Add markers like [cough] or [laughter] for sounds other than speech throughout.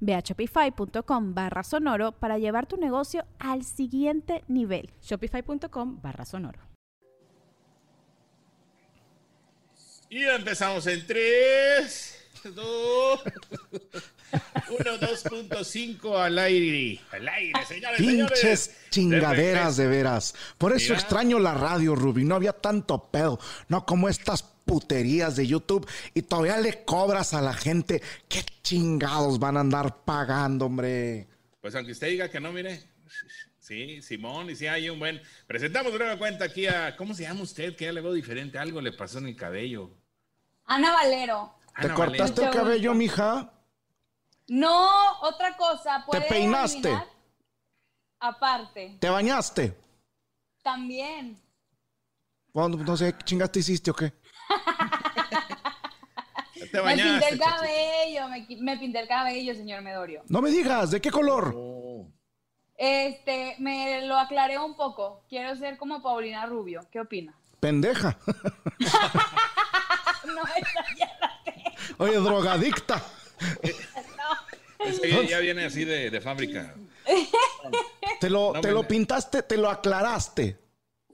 Ve a shopify.com barra sonoro para llevar tu negocio al siguiente nivel. Shopify.com barra sonoro. Y empezamos en 3, 2, 1, 2.5 al aire. Al aire, señores. Pinches señores. chingaderas de veras. Por eso Mira. extraño la radio, Ruby. No había tanto pedo. No como estas puterías de YouTube. Y todavía le cobras a la gente. ¿Qué chingados van a andar pagando, hombre? Pues aunque usted diga que no, mire. Sí, Simón, y sí hay un buen. Presentamos de nueva cuenta aquí a. ¿Cómo se llama usted? Que ya le veo diferente. Algo le pasó en el cabello. Ana Valero. ¿Te Ana cortaste el Valero. cabello, mija? No, otra cosa. ¿puede peinaste? adivinar? Aparte, ¿Te bañaste? también. Cuando, no sé, ¿qué chingaste hiciste o qué? [laughs] Te me pinté el cabello, me, pinté el cabello, señor Medorio. No me digas, ¿de qué color? Oh. Este, me lo aclaré un poco. Quiero ser como Paulina Rubio. ¿Qué opina? Pendeja. [laughs] No, esa ya la tengo. Oye, drogadicta. Ese ya, ya viene así de, de fábrica. [laughs] Te lo, No te me- lo pintaste, te lo aclaraste.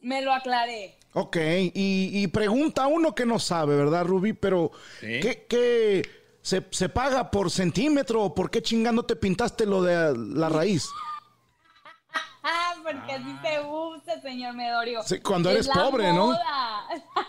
Me lo aclaré. Ok, y, y pregunta uno que no sabe, ¿verdad, Rubí? Pero, Sí. ¿qué, qué se, se paga por centímetro o por qué chingando te pintaste lo de la raíz? Ah, [laughs] porque así se usa, señor Medorio. Sí, cuando Es eres pobre, ¿no? [laughs]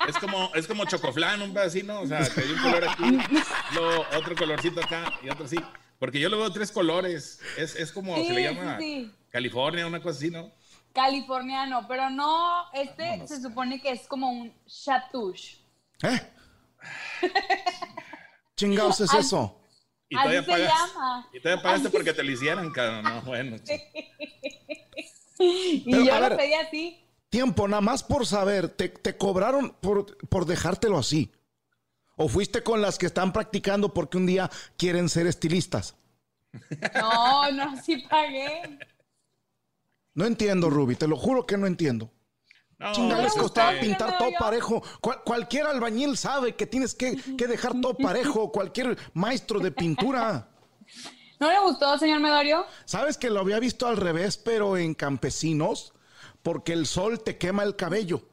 Es como, es como chocoflán, un pedacito, o sea, que hay un color aquí, [laughs] luego otro colorcito acá y otro así. Porque yo le veo tres colores. Es, es como Sí, se le llama sí. California, una cosa así, ¿no? Californiano, pero no, este se supone que es como un chatouche. ¿Eh? [laughs] Chingados es eso. Y Así todavía se pagas. llama. Y todavía pagaste Así porque te lo hicieran, cabrón. No, bueno. sí. [laughs] Y Pero, yo lo ver. pedí así. Tiempo, nada más por saber, ¿te, te cobraron por, por dejártelo así? ¿O fuiste con las que están practicando porque un día quieren ser estilistas? [laughs] No, no, sí pagué. No entiendo, Ruby, te lo juro que no entiendo. No, Chinga, les pues, costaba este, pintar Pero todo parejo. Cual- cualquier albañil sabe que tienes que, que dejar todo parejo. Cualquier maestro de pintura. ¿No le gustó, señor Medorio? Sabes que lo había visto al revés, pero en campesinos, porque el sol te quema el cabello.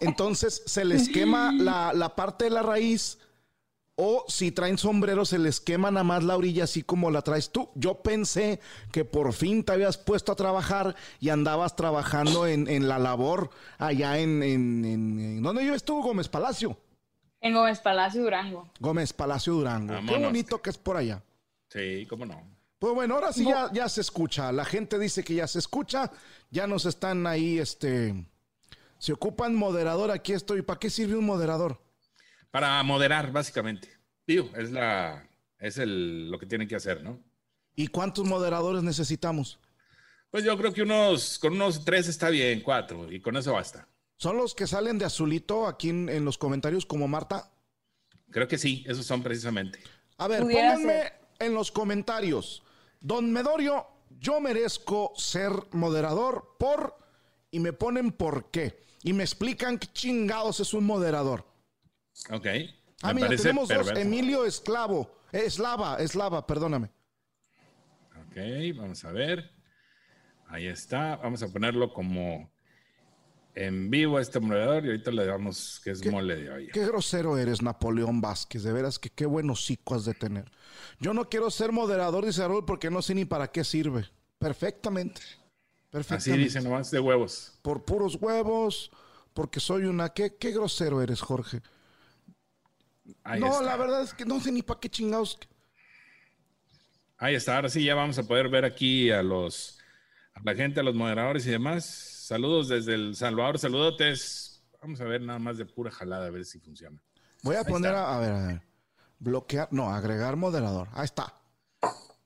Entonces se les quema la, la parte de la raíz. O si traen sombrero, se les quema nada más la orilla, así como la traes tú. Yo pensé que por fin te habías puesto a trabajar y andabas trabajando en, en la labor allá en, en, en, en- ¿Dónde vives tú, Gómez Palacio? En Gómez Palacio, Durango. Gómez Palacio Durango. Qué bonito que es por allá. Sí, cómo no. Pues bueno, ahora sí ya, ya se escucha. La gente dice que ya se escucha. Ya nos están ahí, este. Se ocupan moderador. Aquí estoy. ¿Para qué sirve un moderador? Para moderar, básicamente. Digo, es la, es el, lo que tienen que hacer, ¿no? ¿Y cuántos moderadores necesitamos? Pues yo creo que unos, con unos tres está bien, cuatro, y con eso basta. ¿Son los que salen de azulito aquí en, en los comentarios como Marta? Creo que sí, esos son precisamente. A ver, pónganme ser. en los comentarios. Don Medorio, yo merezco ser moderador por... Y me ponen por qué. Y me explican qué chingados es un moderador. Ok. Ah, Me mira, tenemos dos. Emilio Esclavo. Eh, Eslava, Eslava, perdóname. Ok, vamos a ver. Ahí está. Vamos a ponerlo como en vivo a este moderador y ahorita le damos que es ¿Qué- mole de olla. Qué grosero eres, Napoleón Vázquez. De veras que qué buen hocico has de tener. Yo no quiero ser moderador, dice Raúl, porque no sé ni para qué sirve. Perfectamente. Así Perfectamente. dice nomás de huevos. Por puros huevos, porque soy una... ¿Qué, qué grosero eres, Jorge? Ahí no, está. la verdad es que no sé ni para qué chingados. Ahí está, ahora sí ya vamos a poder ver aquí a los a la gente, a los moderadores y demás. Saludos desde El Salvador, saludotes. Vamos a ver nada más de pura jalada a ver si funciona. Voy a Ahí poner a, a ver, a ver. Bloquear, no, agregar moderador. Ahí está.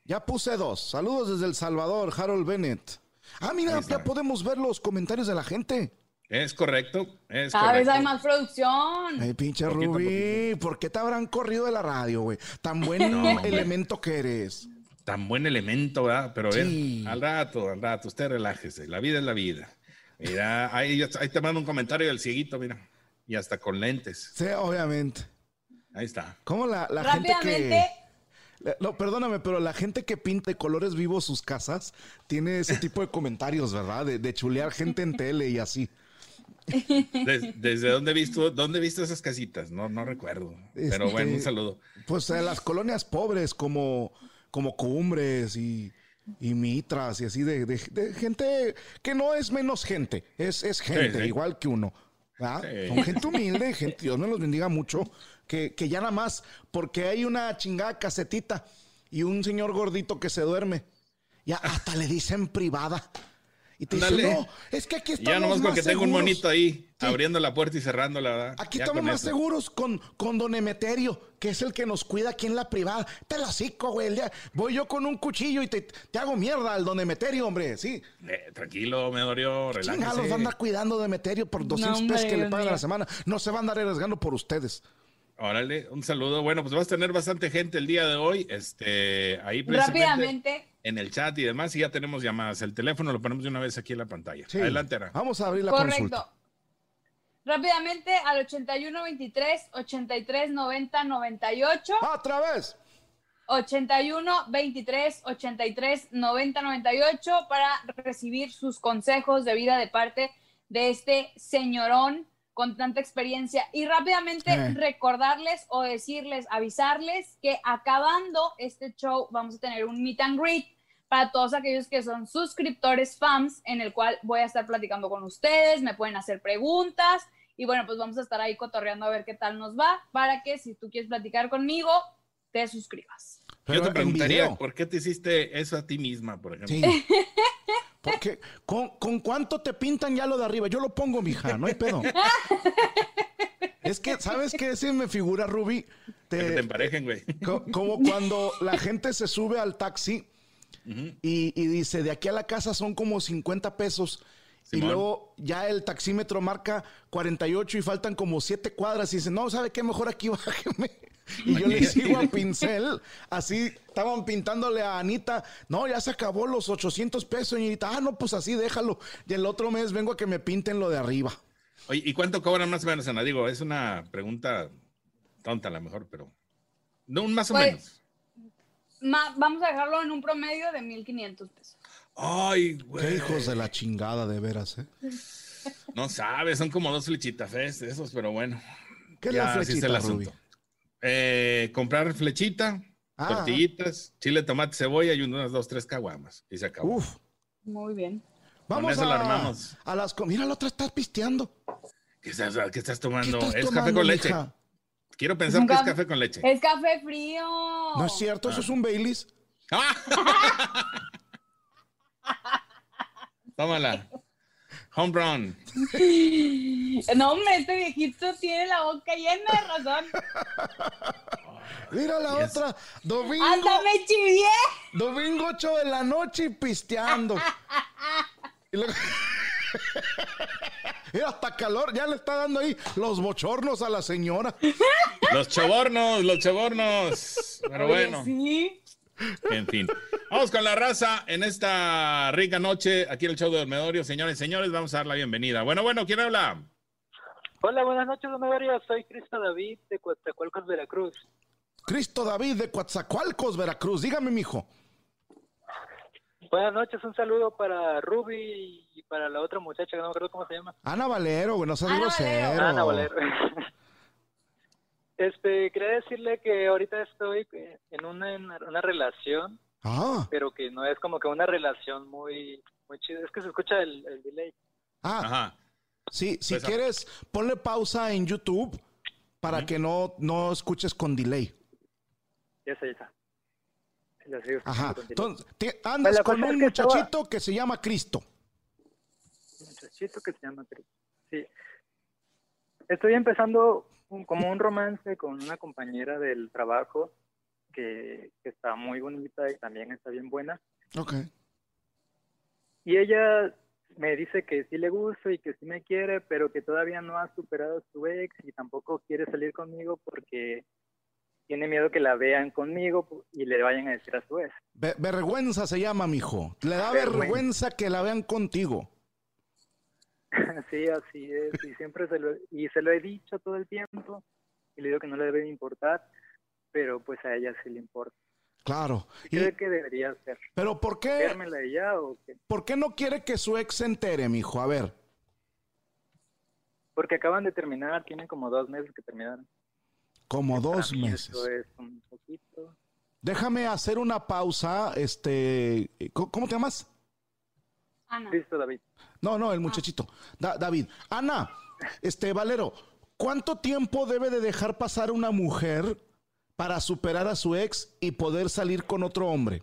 Ya puse dos. Saludos desde El Salvador, Harold Bennett. Ah, mira, ya podemos ver los comentarios de la gente. Es correcto, es Cada vez hay más producción. Ay, pinche Poquito Rubí, ¿por qué te habrán corrido de la radio, güey? Tan [laughs] buen No, elemento que eres. Tan buen elemento, ¿verdad? Pero Sí. al rato, al rato, usted relájese. La vida es la vida. Mira, ahí, ahí te mando un comentario del cieguito, mira. Y hasta con lentes. Sí, obviamente. Ahí está. ¿Cómo la, la gente que... No, perdóname, pero la gente que pinta de colores vivos sus casas tiene ese tipo de comentarios, ¿verdad? De, de chulear gente en tele y así. [laughs] Des- ¿Desde dónde visto, dónde he visto esas casitas? No, no recuerdo. Pero bueno, un saludo. Pues en las colonias pobres como, como Cumbres y, y Mitras y así de, de- de gente que no es menos gente, es, es gente sí. igual que uno. Sí. Son gente humilde, gente, Dios me los bendiga mucho, que, que ya nada más porque hay una chingada casetita y un señor gordito que se duerme, ya hasta le dicen privada. Y te Ándale. no, es que aquí estamos Ya nomás porque tengo un seguros". monito ahí Sí. abriendo la puerta y cerrándola. ¿verdad? Aquí Ya estamos con más eso. seguros con, con don Emeterio, que es el que nos cuida aquí en la privada. Te la cico, güey. el día- Voy yo con un cuchillo y te, te hago mierda al don Emeterio, hombre. Sí. Eh, tranquilo, me dolió, Chingados, va a relájese. andar cuidando de Emeterio por 200 hombre, pesos que le pagan a la semana. No se va a andar arriesgando por ustedes. Órale, un saludo. Bueno, pues vas a tener bastante gente el día de hoy. Este, ahí precisamente rápidamente, en el chat y demás, y ya tenemos llamadas. El teléfono lo ponemos de una vez aquí en la pantalla. Sí. Adelante, Ara. Vamos a abrir la consulta. correcto. Rápidamente al 81 23 83 90 98. ¡Otra vez! 81 23 83 90 98 para recibir sus consejos de vida de parte de este señorón con tanta experiencia. Y rápidamente Eh. recordarles o decirles, avisarles que acabando este show vamos a tener un meet and greet para todos aquellos que son suscriptores fans, en el cual voy a estar platicando con ustedes, me pueden hacer preguntas y bueno, pues vamos a estar ahí cotorreando a ver qué tal nos va para que si tú quieres platicar conmigo, te suscribas. Pero Yo te preguntaría. ¿por qué te hiciste eso a ti misma, por ejemplo? Sí. Porque ¿con, con cuánto te pintan ya lo de arriba? Yo lo pongo, mija, no hay pedo. Es que, ¿sabes qué? Se me figura, Ruby. Que te Te, emparejen, güey. Co- Como cuando la gente se sube al taxi y, y dice, de aquí a la casa son como 50 pesos. Y luego ya el taxímetro marca 48 y faltan como 7 cuadras y dice, no, ¿sabe qué? Mejor aquí [laughs] bájeme. Y yo le sigo a pincel. Así estaban pintándole a Anita. No, ya se acabó los 800 pesos, señorita. Ah, no, pues así déjalo. Y el otro mes vengo a que me pinten lo de arriba. Oye, ¿y cuánto cobran más o menos, Ana? Digo, es una pregunta tonta a lo mejor, pero... No, un más o Pues, menos. Ma- vamos a dejarlo en un promedio de 1500 pesos. Ay, güey. Qué hijos de la chingada, de veras, ¿eh? No sabes, son como dos flechitafés de esos, pero bueno. ¿Qué es la el flechita, asunto. Ruby? Eh, comprar flechita, Ah. tortillitas, chile, tomate, cebolla y unas dos, tres caguamas. Y se acabó. Uf. Muy bien. Vamos a, la armamos. a las... co- Mira, la otra está pisteando. ¿Qué estás, qué estás ¿Qué tomando? estás es tomando, café con leche. Quiero pensar que es caf- café con leche. Es café frío. No es cierto, eso es un Baileys. [laughs] ¡Ah! Tómala. Home run. No, hombre, este viejito tiene la boca llena de razón. Mira la Yes. otra. Domingo, ¡Hasta me chivié! domingo 8 de la noche y pisteando. Y luego- [laughs] Mira, hasta calor, ya le está dando ahí los bochornos a la señora. Los chabornos, los chabornos. Pero bueno, Sí. en fin. Vamos con la raza en esta rica noche aquí en el show de Dormedorio. Señores, señores, vamos a dar la bienvenida. Bueno, bueno, ¿quién habla? Hola, buenas noches, don Mario. Soy Cristo David de Coatzacoalcos, Veracruz. Cristo David de Coatzacoalcos, Veracruz. Dígame, mijo. Buenas noches, un saludo para Ruby y para la otra muchacha que no me acuerdo cómo se llama. Ana Valero, güey, no seas Ana grosero. Valero. Ana Valero. [laughs] Este, quería decirle que ahorita estoy en una, en una relación, Ah, pero que no es como que una relación muy, muy chida. Es que se escucha el, el delay. ah, Ajá. Sí, si Pues, quieres, ponle pausa en YouTube para que no, no escuches con delay. Ya sé, ya está. Ajá. con. Entonces, te- andas con un estaba- muchachito que se llama Cristo. muchachito que se llama Chris. Sí. Estoy empezando un- como un romance con una compañera del trabajo que, que está muy bonita y también está bien buena. Ok. Y ella me dice que sí le gusto y que sí me quiere, pero que todavía no ha superado a su ex y tampoco quiere salir conmigo porque tiene miedo que la vean conmigo y le vayan a decir a su ex. Ve- vergüenza se llama, mijo. Le da Vergüenza. vergüenza que la vean contigo. [laughs] Sí, así es. Y siempre se lo, y se lo he dicho todo el tiempo y le digo que no le debe de importar, pero pues a ella sí le importa. Claro. Y- ¿Qué cree que debería hacer? pero ¿por qué, ¿Vérmela ella o qué? ¿por qué no quiere que su ex se entere, mijo? A ver. Porque acaban de terminar, tienen como dos meses que terminaron. Como Para dos meses. Eso es un poquito. Déjame hacer una pausa. Este, ¿cómo cómo te llamas? Ana. Listo, David. No, no, el muchachito. Da- David. Ana, este, Valero, ¿cuánto tiempo debe de dejar pasar una mujer para superar a su ex y poder salir con otro hombre?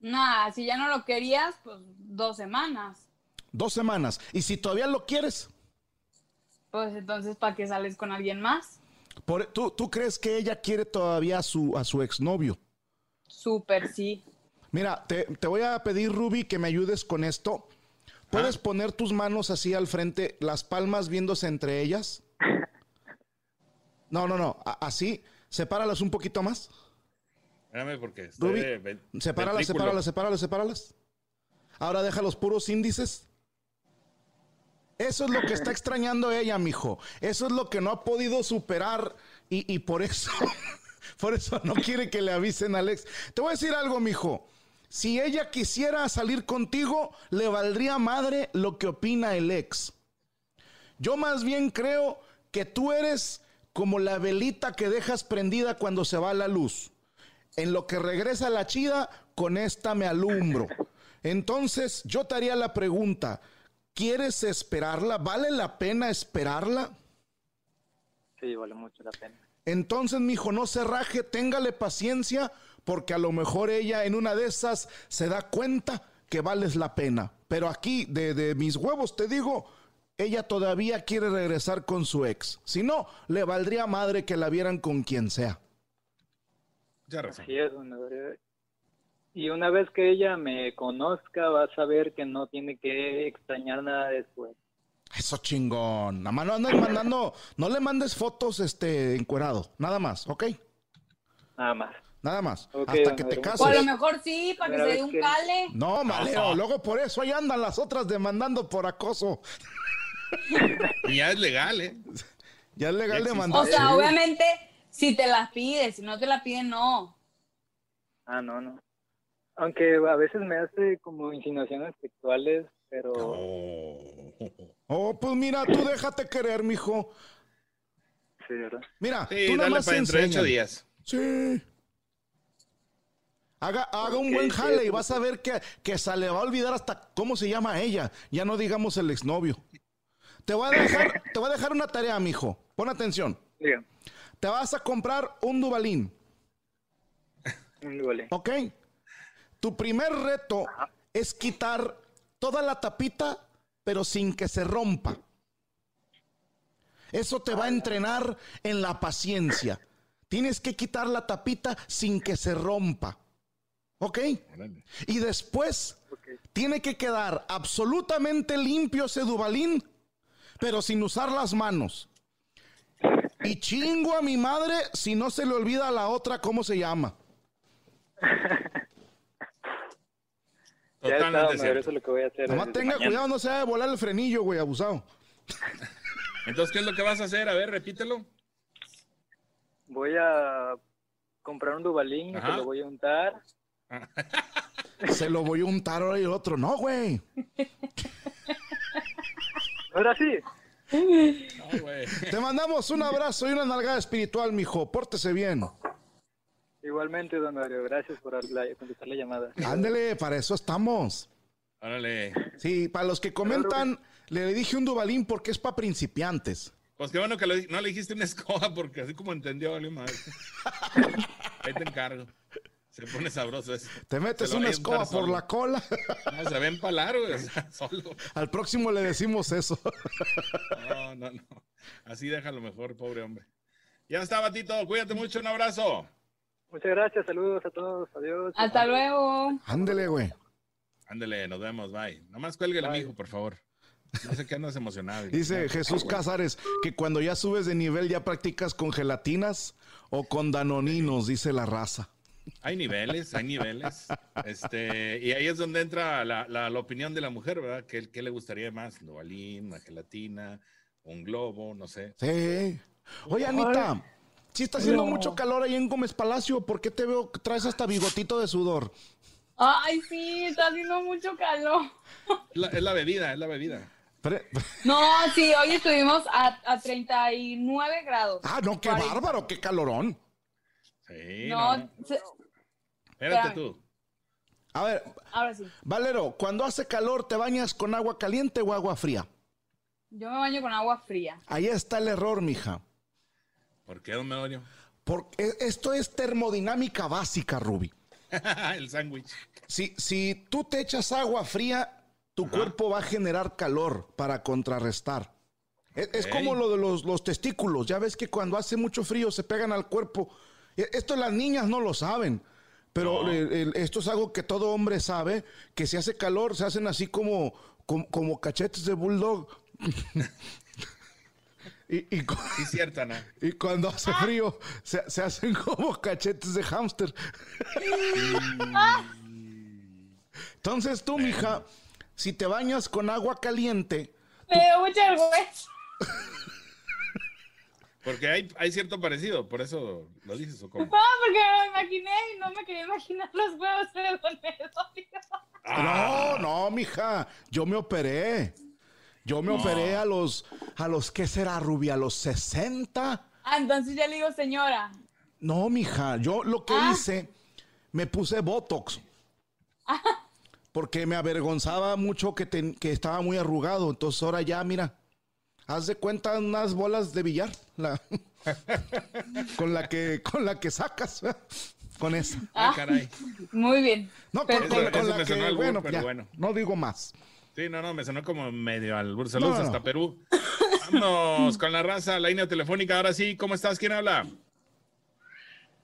Nah, si ya no lo querías, pues dos semanas. Dos semanas. Y si todavía lo quieres, Pues entonces, ¿para qué sales con alguien más? por- ¿tú, tú crees que ella quiere todavía a su, a su exnovio? Súper, sí. Mira, te, te voy a pedir, Ruby, que me ayudes con esto. ¿Puedes poner tus manos así al frente, las palmas viéndose entre ellas? No, no, no, a- así. Sepáralas un poquito más. Espérame porque Ruby, de sepáralas, sepáralas, sepáralas, sepáralas. Ahora deja los puros índices. Eso es lo que está extrañando ella, mijo. Eso es lo que no ha podido superar y, y por eso, [laughs] por eso no quiere que le avisen a Alex. Te voy a decir algo, mijo. Si ella quisiera salir contigo, le valdría madre lo que opina el ex. Yo más bien creo que tú eres como la velita que dejas prendida cuando se va la luz. En lo que regresa la chida, con esta me alumbro. Entonces, yo te haría la pregunta, ¿quieres esperarla? ¿Vale la pena esperarla? Sí, vale mucho la pena. Entonces, mijo, no se raje, téngale paciencia, porque a lo mejor ella en una de esas se da cuenta que vales la pena. Pero aquí, de, de mis huevos, te digo, ella todavía quiere regresar con su ex. Si no, le valdría madre que la vieran con quien sea. Ya. Así es, don. Y una vez que ella me conozca, va a saber que no tiene que extrañar nada después. Eso chingón. Nada más no andes mandando, no le mandes fotos este encuerado, nada más, ¿ok? Nada más. Nada más. Hasta que te Adrián. O a lo cases. mejor sí, para que se dé un que- cale. No, maleo, luego por eso ahí andan las otras demandando por acoso. [laughs] Y ya es legal, ¿eh? Ya es legal Ya existe. demandar. O sea, Sí. obviamente, si te la pides, si no te la piden, no. Ah, no, no. Aunque a veces me hace como insinuaciones sexuales, pero Oh. Oh, pues mira, tú déjate querer, mijo. sí, ¿verdad? Mira, Sí, tú nada dale más para dentro de ocho días. Sí. Haga, haga un buen sí, jale y vas a ver que, que se le va a olvidar hasta cómo se llama ella. Ya no digamos el exnovio. Te voy a dejar, te voy a dejar una tarea, mijo. Pon atención. Te vas a comprar un Dubalín, un vale. ¿ok? Tu primer reto es quitar toda la tapita, pero sin que se rompa. Eso te va a entrenar en la paciencia. Tienes que quitar la tapita sin que se rompa. ¿Ok? Y después tiene que quedar absolutamente limpio ese Dubalín, pero sin usar las manos. Y chingo a mi madre si no se le olvida a la otra cómo se llama. Ya está, Totalmente cierto. eso es lo que voy a hacer. Nomás desde tenga mañana. cuidado, no se a volar el frenillo, güey, abusado. Entonces, ¿qué es lo que vas a hacer? A ver, repítelo. Voy a comprar un Dubalín y Ajá. se lo voy a untar. [laughs] Se lo voy a untar ahora y el otro. No, güey. Ahora sí. No, [laughs] güey. Te mandamos un abrazo y una nalgada espiritual, mijo. Pórtese bien. Igualmente, don Mario, gracias por la- contestar la llamada. Ándele, para eso estamos. Órale. Sí, para los que comentan, Le dije un Dubalín porque es para principiantes. Pues qué bueno que lo no le dijiste una escoba porque así como entendió, vale madre. [laughs] Ahí te encargo. Se pone sabroso eso. Te metes una escoba por solo. la cola. No, se va a empalar, güey, o sea, [laughs] solo. Al próximo le decimos eso. No, no, no. Así déjalo mejor, pobre hombre. Ya está, Batito. Cuídate mucho. Un abrazo. Muchas gracias, saludos a todos, adiós. Hasta luego. Ándele, güey. Ándele, nos vemos. Bye. Nomás cuélguele, Bye. mijo, por favor. No sé qué andas emocionado. Dice Jesús Cázares que cuando ya subes de nivel ya practicas con gelatinas o con danoninos, dice la raza. Hay niveles, hay niveles. Este, y ahí es donde entra la, la- la opinión de la mujer, ¿verdad? ¿Qué, qué le gustaría más? ¿Un Novalín, una gelatina, un globo? No sé. Sí. Oye, Anita, si está haciendo mucho calor ahí en Gómez Palacio, ¿por qué te veo que traes hasta bigotito de sudor? Ay, sí, está haciendo mucho calor. Es la, es la bebida, es la bebida. Pre- No, sí, hoy estuvimos a, a 39 grados. Ah, no, qué 40. bárbaro, qué calorón. Sí, No, no. se- Espérate espérame. tú. A ver, ahora sí. Valero, cuando hace calor, ¿te bañas con agua caliente o agua fría? Yo me baño con agua fría. Ahí está el error, mija. ¿Por qué, don Medorio? Porque esto es termodinámica básica, Ruby. [laughs] el sándwich. Si, si tú te echas agua fría, tu cuerpo va a generar calor para contrarrestar. Es, es como lo de los, los testículos. Ya ves que cuando hace mucho frío se pegan al cuerpo. E- Esto las niñas no lo saben. Pero No. el- el- esto es algo que todo hombre sabe, que si hace calor se hacen así como, como, como cachetes de bulldog. [laughs] y, y cu- Sí, cierta, ¿no? y cuando hace frío se, se hacen como cachetes de hámster. [laughs] Entonces tú, mija, si te bañas con agua caliente, Me dio mucha vergüenza. [laughs] Porque hay, hay cierto parecido, por eso lo dices o cómo. No, porque me lo imaginé y no me quería imaginar los huevos de Don. Ah. no, no, mija, yo me operé. Yo me operé a los, a los, ¿qué será, Rubia? A los 60. Ah, entonces ya le digo señora. No, mija, yo lo que Ah. hice, me puse Botox. Porque me avergonzaba mucho que, que estaba muy arrugado. Entonces ahora ya, mira, haz de cuenta unas bolas de billar. la- [laughs] con, la que, con la que sacas. Con esa. Ah, caray. Muy bien. No, con, la me sonó que, albur, bueno, pero ya, bueno. no digo más. Sí, no, no, me sonó como medio al Saludos No, no, hasta no. Perú. Vámonos con la raza, la línea telefónica. Ahora sí, ¿cómo estás? ¿Quién habla?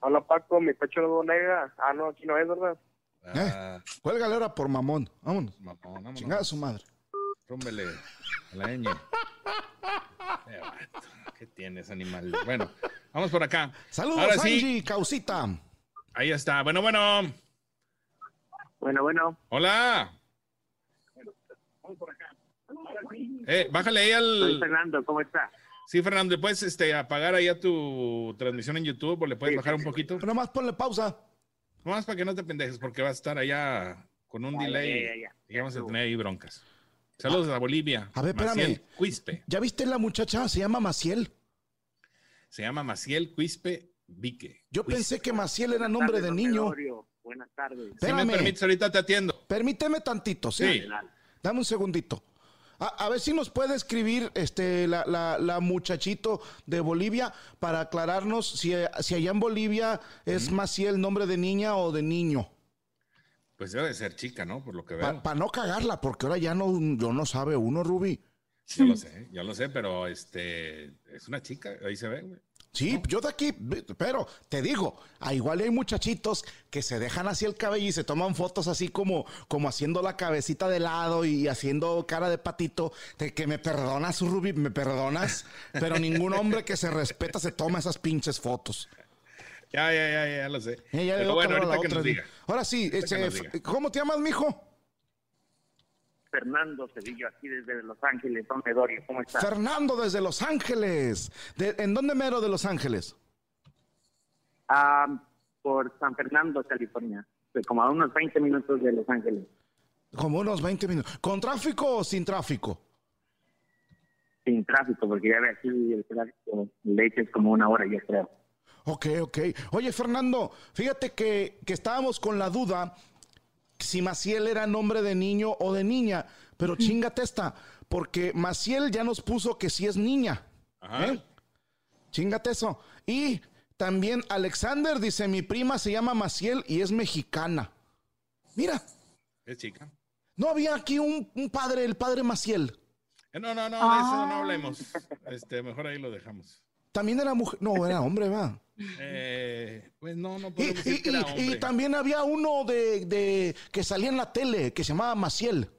Hola Paco, mi pecho lo nega. Ah, no, aquí no es, ¿verdad? Ah, Cuélgale ahora por mamón. Vámonos. mamón, vámonos. Chingada su madre. Rúmbele a la ñ. ¿Qué tienes, animal? Bueno, vamos por acá. Saludos, Ahora sí, Angie, causita. ahí está. Bueno, bueno. Bueno, bueno. Hola. Eh, bájale ahí Soy al. Fernando, ¿cómo está? Sí, Fernando, ¿le puedes este, apagar ahí a tu transmisión en YouTube o le puedes Sí, bajar sí, un poquito? Pero nomás ponle pausa. Nomás para que no te pendejes, porque vas a estar allá con un Ya, delay ya, ya, ya. y vamos a tener ahí broncas. Saludos a Bolivia. A ver, espérame. Maciel Quispe. ¿Ya viste la muchacha? Se llama Maciel. Se llama Maciel Quispe Vique. Yo Quispe. pensé que Maciel era nombre Tardes, de niño. Buenas tardes. Si me Espérame. permites, ahorita te atiendo. Permíteme tantito, ¿sí? Sí. Dame un segundito. A, a ver si nos puede escribir este, la, la- la muchachito de Bolivia para aclararnos si, si allá en Bolivia es Maciel nombre de niña o de niño. Pues debe de ser chica, ¿no? Por lo que veo. Para no cagarla, porque ahora ya no, yo no sabe uno, Ruby. Yo lo sé, yo lo sé, pero este es una chica, ahí se ve, güey. Sí, yo de aquí, pero te digo, a igual hay muchachitos que se dejan así el cabello y se toman fotos así como, como haciendo la cabecita de lado y haciendo cara de patito, de que me perdonas, Ruby, me perdonas, pero ningún hombre que se respeta se toma esas pinches fotos. Ya, ya, ya, ya lo sé. Eh, ya le pero bueno, ahorita que otra. nos diga. Ahora sí, este, diga. ¿cómo te llamas, mijo? Fernando Cedillo, aquí desde Los Ángeles, Don Gregorio, ¿cómo está? Fernando desde Los Ángeles. De- ¿En dónde mero de Los Ángeles? Ah, por San Fernando, California. Como a unos 20 minutos de Los Ángeles. Como unos 20 minutos. ¿Con tráfico o sin tráfico? Sin tráfico, porque ya ve aquí el tráfico, hecho es como una hora, yo creo. Ok, ok. Oye, Fernando, fíjate que, que estábamos con la duda si Maciel era nombre de niño o de niña, pero chingate esta, porque Maciel ya nos puso que sí es niña. Ajá. ¿eh? Chingate eso. Y también Alexander dice, mi prima se llama Maciel y es mexicana. Mira, Es chica. no había aquí un, un padre, el padre Maciel. Eh, No, no, no, de eso no hablemos. Este, mejor ahí lo dejamos. También era mujer. No, era hombre, va. Eh, pues no, no Y, puedo decir y- que era y- y también había uno de, de- que salía en la tele que se llamaba Maciel.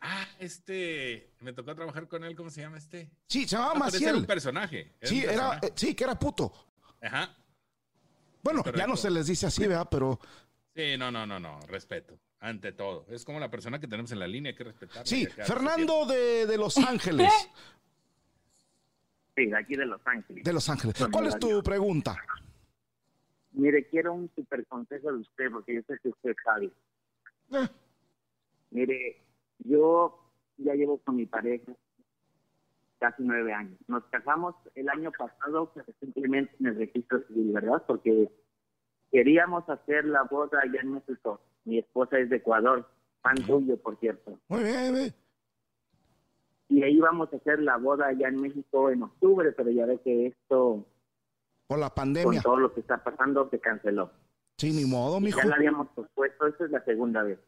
Ah, este, me tocó trabajar con él, ¿cómo se llama este? Sí, se llamaba Ah, ese era un Maciel. personaje. era Sí, un era, personaje. eh, sí, que era puto. Ajá. Bueno, ya no se les dice así, ¿verdad? Pero Sí, no, no, no, no, respeto. Ante todo. Es como la persona que tenemos en la línea, hay que respetar. sí, Fernando de, de Los Ángeles. [laughs] Sí, de aquí de Los Ángeles. De Los Ángeles. ¿Cuál es tu pregunta? Mire, quiero un super consejo de usted, porque yo sé que usted sabe. Eh, Mire, yo ya llevo con mi pareja casi nueve años. Nos casamos el año pasado, simplemente en el registro civil, ¿verdad? Porque queríamos hacer la boda allá en México. Mi esposa es de Ecuador, fan tuyo, por cierto. muy bien, bien. Y ahí íbamos a hacer la boda allá en México en octubre, pero ya ve que esto, Por la con pandemia. todo lo que está pasando, se canceló. Sí, ni modo, mijo. Ya la habíamos pospuesto, esta es la segunda vez.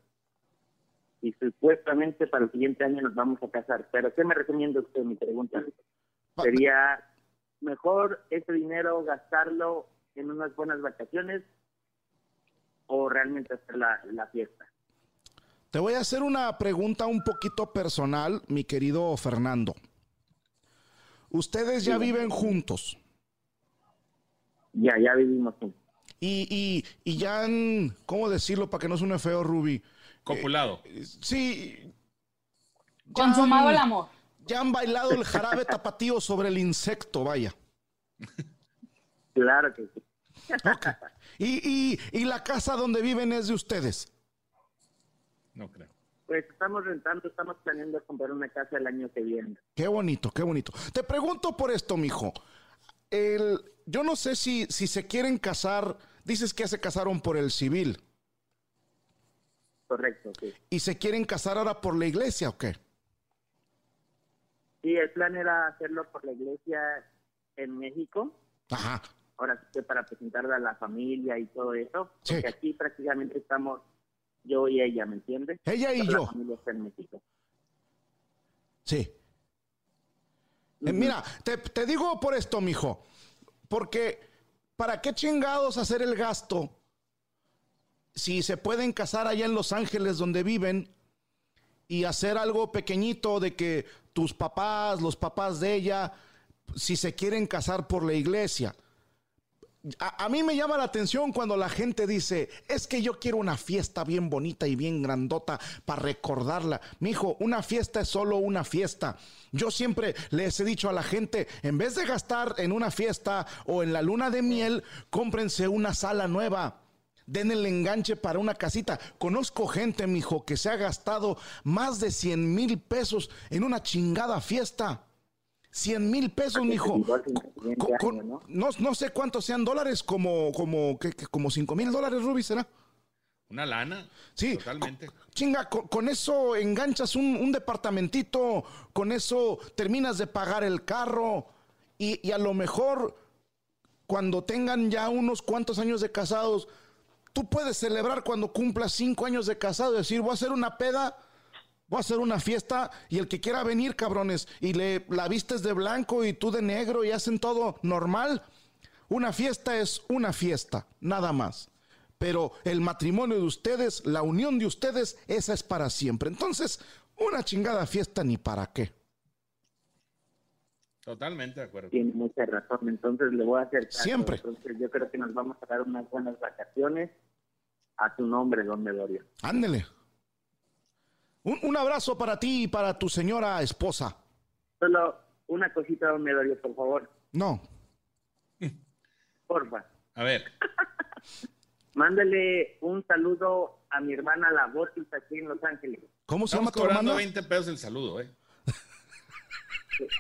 Y supuestamente para el siguiente año nos vamos a casar. Pero ¿qué me recomienda usted? Mi pregunta sería mejor ese dinero gastarlo en unas buenas vacaciones o realmente hacer la, la fiesta. Te voy a hacer una pregunta un poquito personal, mi querido Fernando. Ustedes ya viven juntos Ya, ya vivimos juntos. y, y, y ya han, ¿cómo decirlo para que no suene feo, Ruby? Copulado. Sí. ya Consumado han- el amor. Ya han bailado el jarabe tapatío sobre el insecto, vaya. Claro que sí. Y, y, y la casa donde viven es de ustedes. No creo. Pues estamos rentando, estamos planeando comprar una casa el año que viene. Qué bonito, qué bonito. Te pregunto por esto, mijo. El, yo no sé si, si se quieren casar, dices que ya se casaron por el civil, Correcto, sí. y se quieren casar ahora por la iglesia, ¿o qué? Sí, el plan era hacerlo por la iglesia en México. Ajá. ahora sí que para presentarle a la familia y todo eso, Sí. porque aquí prácticamente estamos yo y ella, ¿me entiendes? Ella y yo. Sí. Eh, mira, te, te digo por esto, mijo. Porque, ¿para qué chingados hacer el gasto si se pueden casar allá en Los Ángeles donde viven y hacer algo pequeñito de que tus papás, los papás de ella, si se quieren casar por la iglesia? A, mí me llama la atención cuando la gente dice, es que yo quiero una fiesta bien bonita y bien grandota para recordarla. Mijo, una fiesta es solo una fiesta. Yo siempre les he dicho a la gente, en vez de gastar en una fiesta o en la luna de miel, cómprense una sala nueva. Den el enganche para una casita. Conozco gente, mijo, que se ha gastado más de 100 mil pesos en una chingada fiesta. 100 mil pesos, mijo. Que con- ¿no? no, no sé cuántos sean dólares, como, como, ¿qué- qué? como 5 mil dólares, Ruby, ¿será? Una lana. Sí. Totalmente. Chinga, con, con eso enganchas un, un departamentito, con eso terminas de pagar el carro y, y a lo mejor cuando tengan ya unos cuantos años de casados, tú puedes celebrar cuando cumplas cinco años de casado y decir, voy a hacer una peda, voy a hacer una fiesta y el que quiera venir, cabrones, y le la vistes de blanco y tú de negro y hacen todo normal. Una fiesta es una fiesta, nada más. Pero el matrimonio de ustedes, la unión de ustedes, esa es para siempre. Entonces, una chingada fiesta ni para qué. Totalmente de acuerdo. Tiene mucha razón, entonces le voy a hacer caso. Siempre. Entonces yo creo que nos vamos a dar unas buenas vacaciones a tu nombre, don Medorio. Ándele. Un, un abrazo para ti y para tu señora esposa. Solo una cosita, don Medorio, por favor. No. Porfa. A ver, [laughs] Mándale un saludo a mi hermana La Botis aquí en Los Ángeles. ¿Cómo se llama estamos tu cobrando hermana? 20 pesos el saludo, [laughs] ¿eh?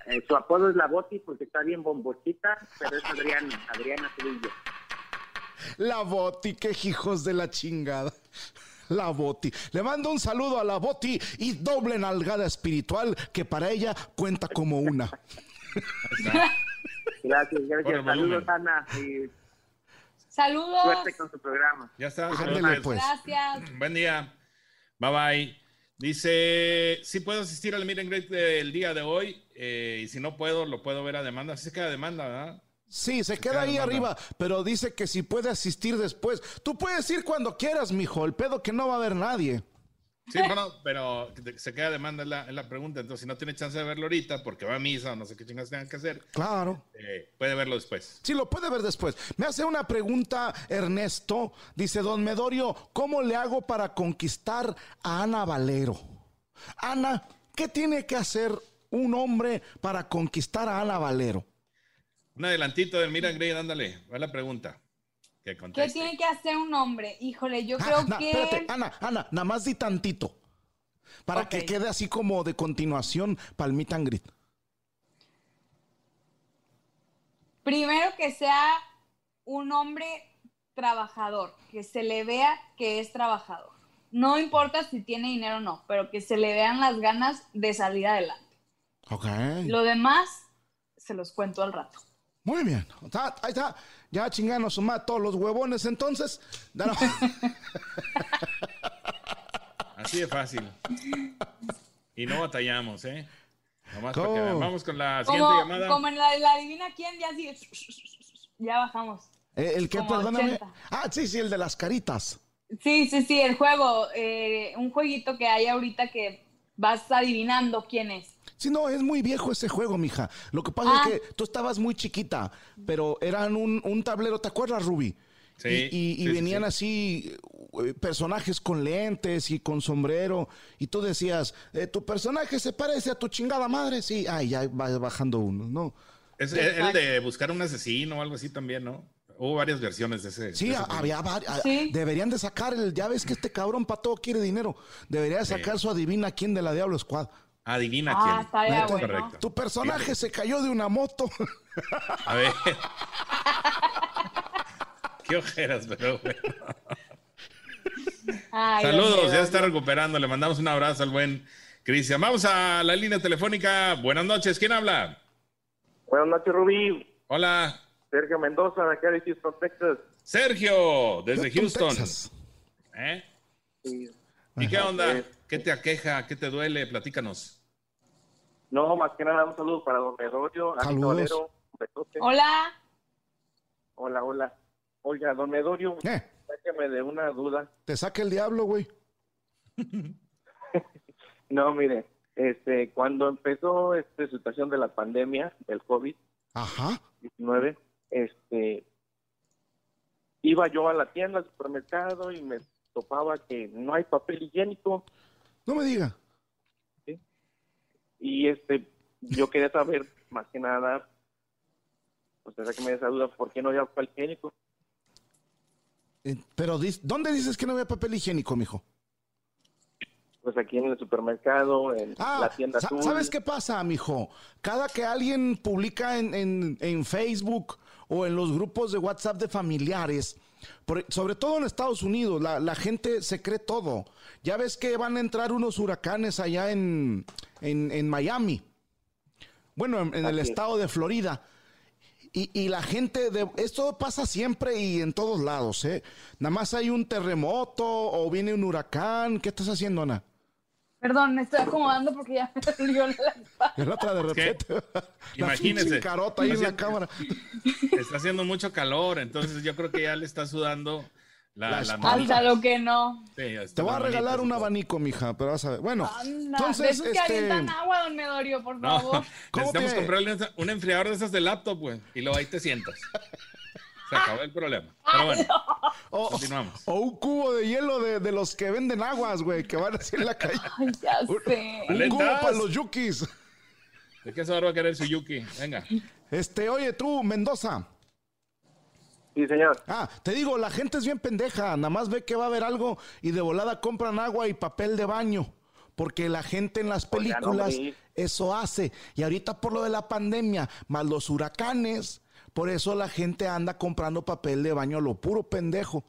Eh, su apodo es La Botis porque está bien bombochita, pero es Adriana, Adriana Trujillo. La Boti, qué hijos de la chingada. La Boti. Le mando un saludo a la Boti y doble nalgada espiritual que para ella cuenta como una. [laughs] Gracias, gracias. Saludos. Ana. Y Saludos. suerte con su programa. Ya está. Saludos. pues. Gracias. Buen día. Bye bye. Dice, sí puedo asistir al meet and greet del día de hoy eh, y si no puedo, lo puedo ver a demanda. Así se queda a demanda, ¿verdad? Sí, se, queda queda ahí arriba, pero dice que si puede asistir después. Tú puedes ir cuando quieras, mijo. El pedo que no va a haber nadie. Sí, bueno, pero se queda demanda es la, es la pregunta. Entonces, si no tiene chance de verlo ahorita porque va a misa o no sé qué chingas tengan que hacer, Claro. eh, puede verlo después. Sí, lo puede ver después. Me hace una pregunta Ernesto. Dice, don Medorio, ¿cómo le hago para conquistar a Ana Valero? Ana, ¿qué tiene que hacer un hombre para conquistar a Ana Valero? Un adelantito del Miran Grey, ándale, va la pregunta. Que ¿Qué tiene que hacer un hombre? Híjole, yo Ah, creo na- que. Espérate, Ana, Ana, nada más di tantito. Para que quede así como de continuación and greet. Primero que sea un hombre trabajador, que se le vea que es trabajador. No importa si tiene dinero o no, pero que se le vean las ganas de salir adelante. Ok. Lo demás se los cuento al rato. Muy bien. Está- ahí está. Ya chinganos suma todos los huevones entonces. [laughs] Así de fácil. Y no batallamos, ¿eh? Nomás para ¿Cómo? que vean. Vamos con la siguiente Como, llamada. como en la, la adivina quién, ya así. Ya bajamos. Eh, ¿El que, Como perdóname? 80. Ah, sí, sí, el de las caritas. Sí, sí, sí, el juego, eh, un jueguito que hay ahorita que vas adivinando quién es. Sí, no, es muy viejo ese juego, mija. Lo que pasa Ah. es que tú estabas muy chiquita, pero eran un, un tablero, ¿te acuerdas, Ruby? Sí, Y, y- y sí, sí, venían sí. así eh, personajes con lentes y con sombrero. Y tú decías, eh, tu personaje se parece a tu chingada madre. Sí, ay, ya va bajando uno, ¿no? Es el de buscar un asesino o algo así también, ¿no? Hubo varias versiones de ese. Sí, de ese había varias. Sí. Deberían de sacar el, ya ves que este cabrón para todo quiere dinero. Debería de sacar su adivina quién de la Diablo Squad. Adivina Ah, quién. Neta. bueno. Correcto. Tu personaje se cayó de una moto. A ver. [laughs] Qué ojeras, pero bueno. Ay, Saludos, Dios ya está recuperando. Le mandamos un abrazo al buen Cristian. Vamos a la línea telefónica. Buenas noches. ¿Quién habla? Buenas noches, Rubí. Hola. Sergio Mendoza, de acá de Houston, Texas. Sergio, desde Houston. Texas. ¿Eh? Sí. ¿Y qué onda? Ok. ¿Qué te aqueja? ¿Qué te duele? Platícanos. No, más que nada, un saludo para don Medorio. Valero, un besote. Hola. Hola, hola. Oiga, don Medorio, Eh, sáqueme de una duda. [laughs] te saca el diablo, güey. No, mire, este, cuando empezó esta situación de la pandemia, del Ajá. COVID-19, este, iba yo a la tienda, al supermercado y me topaba que no hay papel higiénico No me diga. Y este, yo quería saber más que nada, pues sáqueme de esa duda, ¿por qué no hay papel higiénico? Eh, Pero, ¿dónde dices que no había papel higiénico, mijo? Pues aquí en el supermercado, en Ah, la tienda azul. ¿sabes qué pasa, mijo? Cada que alguien publica en, en- en Facebook o en los grupos de WhatsApp de familiares, por- sobre todo en Estados Unidos, la, la gente se cree todo. Ya ves que van a entrar unos huracanes allá en, en- en Miami. Bueno, en, en el es. estado de Florida. Y, y la gente, de, esto pasa siempre y en todos lados, ¿eh? Nada más hay un terremoto o viene un huracán. ¿Qué estás haciendo, Ana? Perdón, me estoy acomodando porque ya me [laughs] dolió la espalda. El otra de repente. [laughs] imagínese. carota ahí en la cámara. [laughs] Está haciendo mucho calor, entonces yo creo que ya le está sudando la, La la espalda. lo que no. Sí, Te voy a regalar un abanico, mija, pero vas a ver. Bueno, Anda, entonces, de que este, avientan agua, don Medorio, por No, favor. ¿Cómo necesitamos te- comprarle un- un enfriador de esas de laptop, güey. Y luego ahí te sientas. Se acabó el problema. Pero bueno, o, continuamos. o un cubo de hielo de, de los que venden aguas, güey, que van así en la calle. [laughs] Ay, ya sé. Un cubo para los yukis. ¿De qué se va a querer Suyuki? Venga. Este, oye, tú, Mendoza. Sí, señor. Ah, te digo, la gente es bien pendeja. Nada más ve que va a haber algo y de volada compran agua y papel de baño. Porque la gente en las películas eso hace. Y ahorita por lo de la pandemia, más los huracanes, por eso la gente anda comprando papel de baño a lo puro pendejo.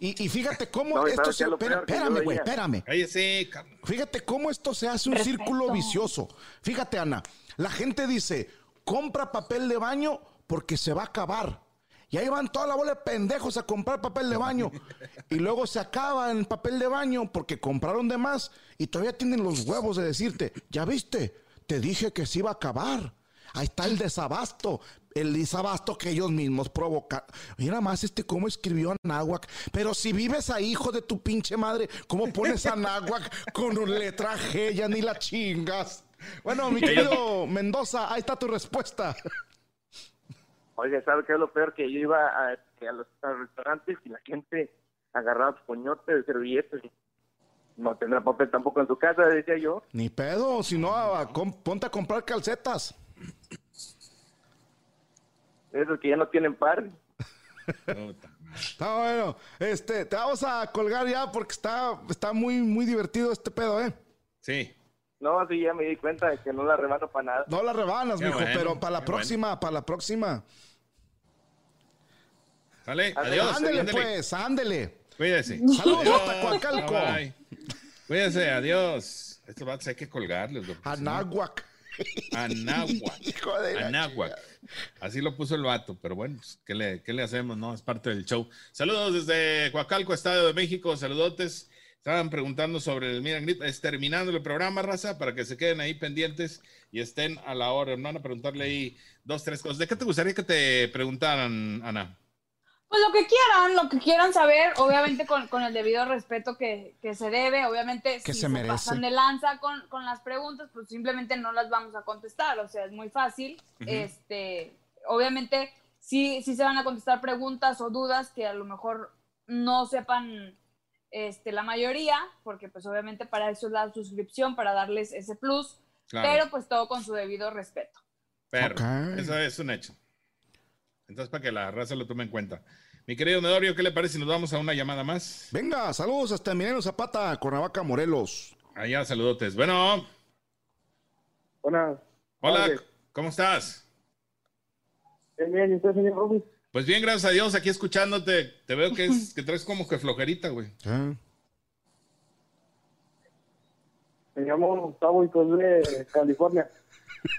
Y, y fíjate [laughs] cómo No, esto se... es espérame, güey, espérame. Cállese. Fíjate cómo esto se hace un círculo vicioso. Fíjate, Ana, la gente dice, compra papel de baño porque se va a acabar. Y ahí van toda la bola de pendejos a comprar papel de baño. [laughs] Y luego se acaba el papel de baño porque compraron de más y todavía tienen los huevos de decirte, ya viste, te dije que se iba a acabar. Ahí está el desabasto. El desabasto que ellos mismos provocan. Mira más este cómo escribió Anáhuac. Pero si vives ahí, hijo de tu pinche madre, ¿cómo pones Anáhuac con una letra G? Ya ni la chingas. Bueno, mi querido Mendoza, ahí está tu respuesta. Oiga, ¿sabe qué es lo peor? Que yo iba a, a los, a restaurantes y la gente agarraba puñotes de servilletas. y No tendrá papel tampoco en su casa, decía yo. Ni pedo, si no, ponte a comprar calcetas. Esos que ya no tienen par. Está bueno. Este, te vamos a colgar ya porque está, está muy, muy divertido este pedo, ¿eh? Sí. No, sí, ya me di cuenta de que no la rebano para nada. No la rebanas, Qué mijo, bueno, pero para la próxima, para la próxima. Sale, Ándale, adiós. ándele, ándele. pues, ándele. Cuídese. Saludos. Bye, bye. Cuídese, adiós. Estos vatos hay que si no- Anáhuac. [laughs] Anáhuac. Hijo de la- Anáhuac. Así lo puso el vato, pero bueno, pues, ¿qué, le, ¿qué le hacemos? No, es parte del show. Saludos desde Coacalco, Estado de México. Saludotes. Estaban preguntando sobre el Miran. Es terminando el programa, raza, para que se queden ahí pendientes y estén a la hora. Van a preguntarle ahí dos, tres cosas. ¿De qué te gustaría que te preguntaran, Ana? Pues lo que quieran, lo que quieran saber, obviamente con, con el debido respeto que, que se debe, obviamente Que si se merece. pasan de lanza con, con las preguntas, pues simplemente no las vamos a contestar, o sea, es muy fácil. Este, obviamente sí, sí se van a contestar preguntas o dudas que a lo mejor no sepan este, la mayoría, porque pues obviamente para eso es la suscripción, para darles ese plus, Claro. pero pues todo con su debido respeto. Perro. Ok. Eso es un hecho. Entonces, para que la raza lo tome en cuenta. Mi querido Medorio, ¿qué le parece si nos vamos a una llamada más? Venga, saludos hasta Emiliano Zapata, Cuernavaca, Morelos. Allá, saludotes. Bueno, hola, tardes. ¿cómo estás? Bien, bien, ¿y usted, señor Rubio? Pues bien, gracias a Dios, aquí escuchándote. Te veo que, es, que traes como que flojerita, güey. Ah, Me llamo Gustavo y soy de California.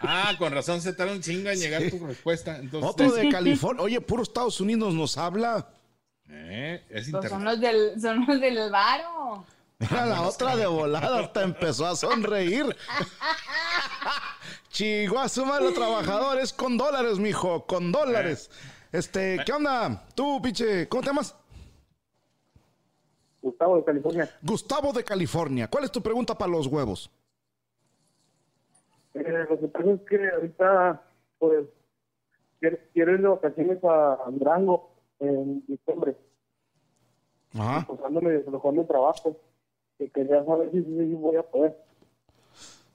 Ah, con razón se tarda un chingo en llegar tu respuesta. Entonces, Otro de California. Oye, puro Estados Unidos nos habla. eh, es Pues son los del, son los del varo. Mira, la otra de volada hasta empezó a sonreír. Chigo, asuma los trabajadores con dólares, mijo, con dólares. Este, ¿qué onda? Tú, pinche, ¿cómo te llamas? Gustavo de California. Gustavo de California. ¿Cuál es tu pregunta para los huevos? Eh, lo que pasa es que ahorita, pues, quiero, quiero ir de vacaciones a Durango en diciembre. Ajá. Pues ando medio de trabajo. Y quería saber si, si voy a poder.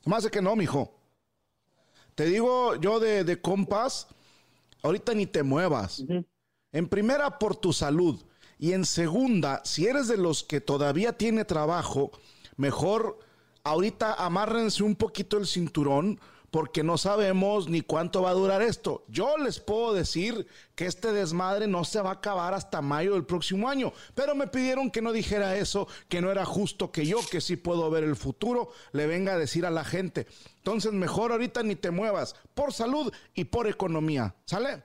Más de que no, mijo. Te digo yo de, de compas, ahorita ni te muevas. En primera, por tu salud. Y en segunda, si eres de los que todavía tiene trabajo, mejor ahorita amárrense un poquito el cinturón porque no sabemos ni cuánto va a durar esto. Yo les puedo decir que este desmadre no se va a acabar hasta mayo del próximo año, pero me pidieron que no dijera eso, que no era justo que yo, que sí puedo ver el futuro, le venga a decir a la gente. Entonces, mejor ahorita ni te muevas, por salud y por economía. ¿Sale?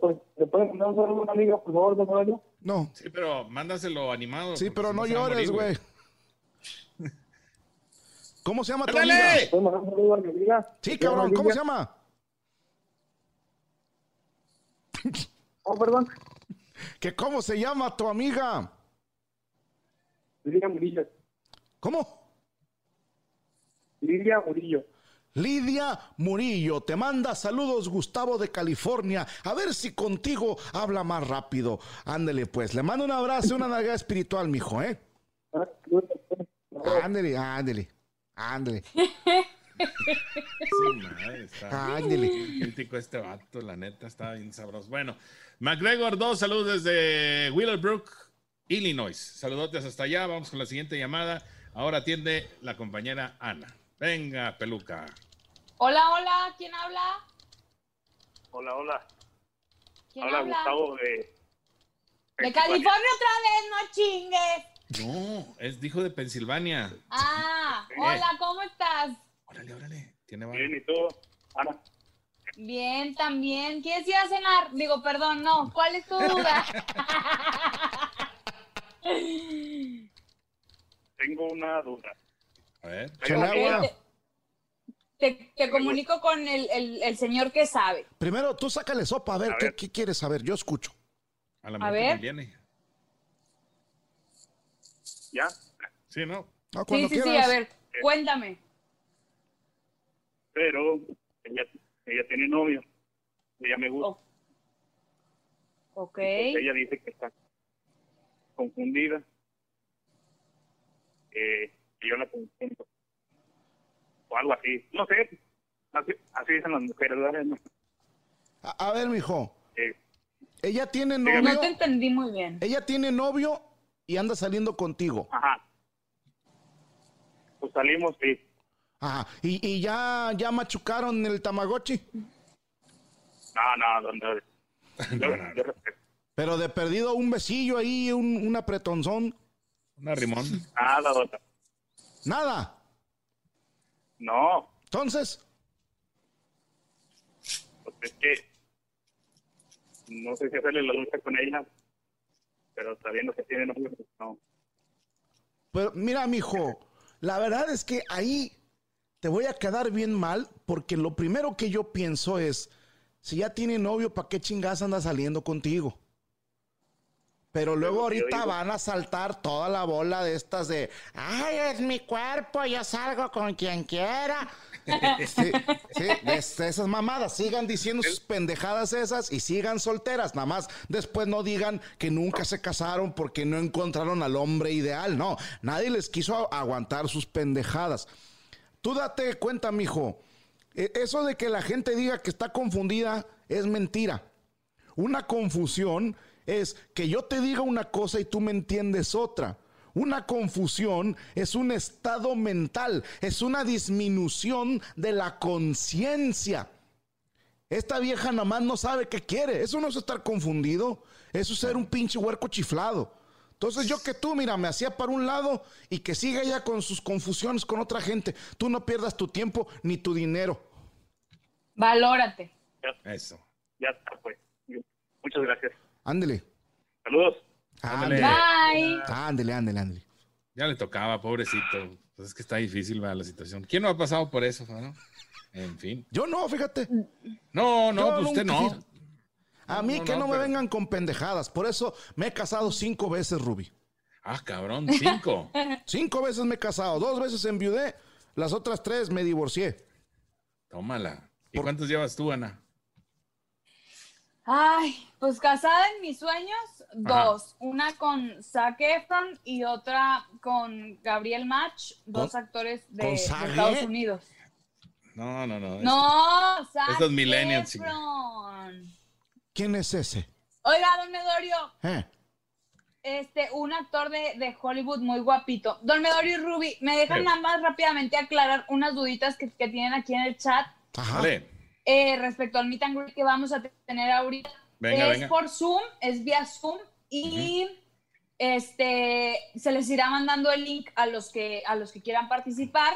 Pues, ¿Le pueden mandar un saludo a una amiga, por favor? No. Sí, pero mándaselo animado. Sí, pero no llores, güey. ¿Cómo se llama tu amiga? Sí, cabrón, ¿cómo se Lidia. llama? [laughs] Oh, perdón. ¿Que cómo se llama tu amiga? Lidia Murillo. ¿Cómo? Lidia Murillo. Lidia Murillo, te manda saludos Gustavo de California. A ver si contigo habla más rápido. Ándele pues, le mando un abrazo, una nalgada espiritual, mijo, ¿eh? Ah, saludos. Ándele, ándele, ándele, [laughs] Sí, madre, está ándele. crítico este vato, la neta, está bien sabroso. Bueno, McGregor, dos saludos desde Willowbrook, Illinois. Saludotes hasta allá, vamos con la siguiente llamada. Ahora atiende la compañera Ana. Venga, peluca. Hola, hola, ¿quién habla? Hola, hola. ¿Quién Habla habla? Gustavo de, De California otra vez, no chingues. No, es, dijo de Pensilvania. Ah, hola, ¿cómo estás? Órale, órale. Tiene Bien. ¿y tú? Ana, Bien, también. ¿Quieres ir a cenar? Digo, perdón, no. ¿Cuál es tu duda? [laughs] tengo una duda. A ver. Te, te- te comunico con el, el- el señor que sabe. Primero, tú sácale sopa, a ver, A ¿qué, ver. qué quieres saber? Yo escucho. A la A ver. viene. ¿Ya? Sí, ¿no? Ah, Sí, cuando sí, sí, quieras. a ver, cuéntame. Pero ella, ella tiene novio. Ella me gusta. Oh, Ok. Entonces ella dice que está confundida. Eh, que yo la confundo. O algo así. No sé. Así, así dicen las mujeres, ¿verdad? No, A, a ver, mijo. eh, Ella tiene novio. No te entendí muy bien. Ella tiene novio y anda saliendo contigo. ajá. Pues salimos, sí. Ajá. ¿Y, y ya, ya machucaron el Tamagotchi? No, no, donde. Yo, No, no. yo respeto. Pero de perdido un besillo ahí, un, un apretonzón. Una rimón. Nada, otra. Nada. No, Entonces, pues es que. No sé si hacerle la lucha con ella. Pero sabiendo que tiene novio, pues no. Pero mira, mijo, la verdad es que ahí te voy a quedar bien mal porque lo primero que yo pienso es, si ya tiene novio, ¿para qué chingas anda saliendo contigo? Pero luego ahorita van a saltar toda la bola de estas de, ay, es mi cuerpo, yo salgo con quien quiera. Sí, [laughs] esas mamadas, sigan diciendo sus pendejadas esas y sigan solteras, nada más después no digan que nunca se casaron porque no encontraron al hombre ideal, no, nadie les quiso aguantar sus pendejadas. Tú date cuenta, mijo, e- eso de que la gente diga que está confundida es mentira. Una confusión es que yo te diga una cosa y tú me entiendes otra. Una confusión es un estado mental, es una disminución de la conciencia. Esta vieja nada más no sabe qué quiere. Eso no es estar confundido. Eso es ser un pinche huerco chiflado. Entonces yo que tú, mira, me hacía para un lado y que siga ella con sus confusiones con otra gente. Tú no pierdas tu tiempo ni tu dinero. Valórate. Eso. Ya está, pues. Muchas gracias. Ándele. Saludos. Ándale. Bye. Ándele, ándele, ándele. Ya le tocaba, pobrecito. Pues es que está difícil ¿verdad, la situación. ¿Quién no ha pasado por eso? no? En fin. Yo no, fíjate. No, no, pues usted no. A mí No, que no, no, me pero- vengan con pendejadas. Por eso me he casado cinco veces, Ruby. Ah, cabrón, cinco. [laughs] Cinco veces me he casado. Dos veces enviudé. Las otras tres me divorcié. Tómala. ¿Y cuántos llevas tú, Ana? Ay, pues casada en mis sueños, dos. Una con Zac Efron y otra con Gabriel Match, dos ¿Con- actores de, con de Zac Estados? Unidos. No, no, no. No, Zac Estos millennials. Efron. ¿Quién es ese? Oiga, don Medorio, ¿Eh? este, un actor de, de Hollywood muy guapito. Don Medorio y Ruby, ¿me dejan Sí. nada más rápidamente aclarar unas duditas que, que tienen aquí en el chat Ajá. Eh, respecto al meet and greet que vamos a tener ahorita? Venga, es venga. por Zoom, es vía Zoom y este se les irá mandando el link a los que a los que quieran participar.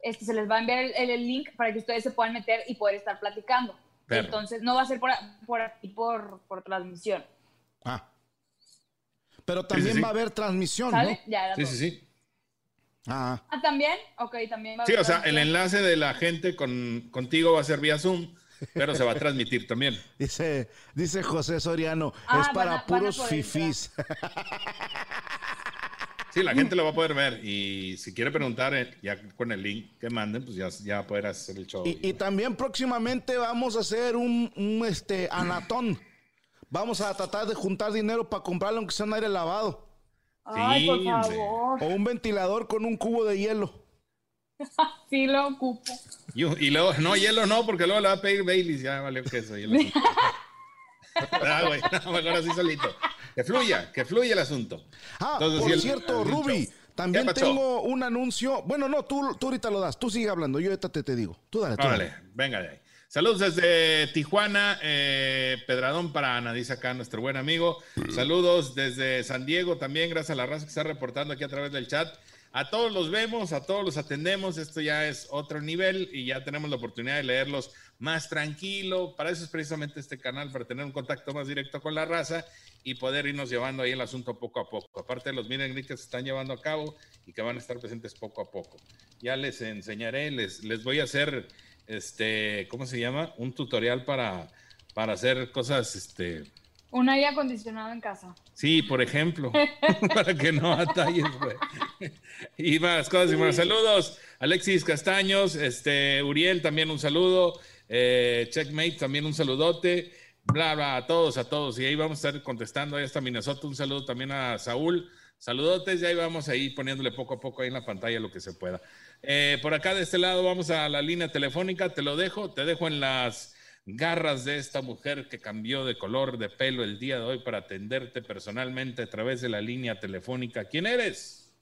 Este se les va a enviar el, el- el link para que ustedes se puedan meter y poder estar platicando. Perro. Entonces no va a ser por, por aquí por, por transmisión. Ah. Pero también sí. va a haber transmisión, ¿Sale? Ya era Sí, sí, sí. ¿no? Ah. Ah, también. Ok, también va a Sí, haber o sea, el enlace de la gente con, contigo va a ser vía Zoom, pero se va a transmitir también. [laughs] Dice, dice José Soriano, Ah, es van para van a puros poder fifís. [laughs] Sí, la gente lo va a poder ver y si quiere preguntar eh, ya con el link que manden, pues ya, ya va a poder hacer el show. Y, y también próximamente vamos a hacer un, un, este anatón. Vamos a tratar de juntar dinero para comprarle aunque sea un aire lavado. Ay, por Sí, favor. O un ventilador con un cubo de hielo. [laughs] Sí lo ocupo. Y, y luego, no, hielo no, porque luego le va a pedir Baileys, ya valió que eso. hielo. [laughs] ah, güey, no, mejor así solito. Que fluya, que fluya el asunto. Ah, Entonces, por el- cierto, el Ruby, también tengo un anuncio. Bueno, no, tú, tú ahorita lo das. Tú sigue hablando. Yo ahorita te, te digo. Tú dale, tú dale. Venga de ahí. Saludos desde Tijuana, eh, Pedradón para Ana, dice acá nuestro buen amigo. Saludos desde San Diego también, gracias a la raza que está reportando aquí a través del chat. A todos los vemos, a todos los atendemos, esto ya es otro nivel y ya tenemos la oportunidad de leerlos más tranquilo. Para eso es precisamente este canal, para tener un contacto más directo con la raza y poder irnos llevando ahí el asunto poco a poco. Aparte de los miren que se están llevando a cabo y que van a estar presentes poco a poco. Ya les enseñaré, les, les voy a hacer este, ¿cómo se llama? Un tutorial para, para hacer cosas, este... Un aire acondicionado en casa. Sí, por ejemplo, [laughs] para que no atalles, güey. Y más cosas y más. Saludos, Alexis Castaños, este, Uriel también un saludo, eh, Checkmate también un saludote, bla, bla, a todos, a todos. Y ahí vamos a estar contestando, ahí está Minnesota, un saludo también a Saúl. Saludotes, y ahí vamos ahí poniéndole poco a poco ahí en la pantalla lo que se pueda. Eh, por acá de este lado vamos a la línea telefónica, te lo dejo, te dejo en las garras de esta mujer que cambió de color de pelo el día de hoy para atenderte personalmente a través de la línea telefónica. ¿Quién eres?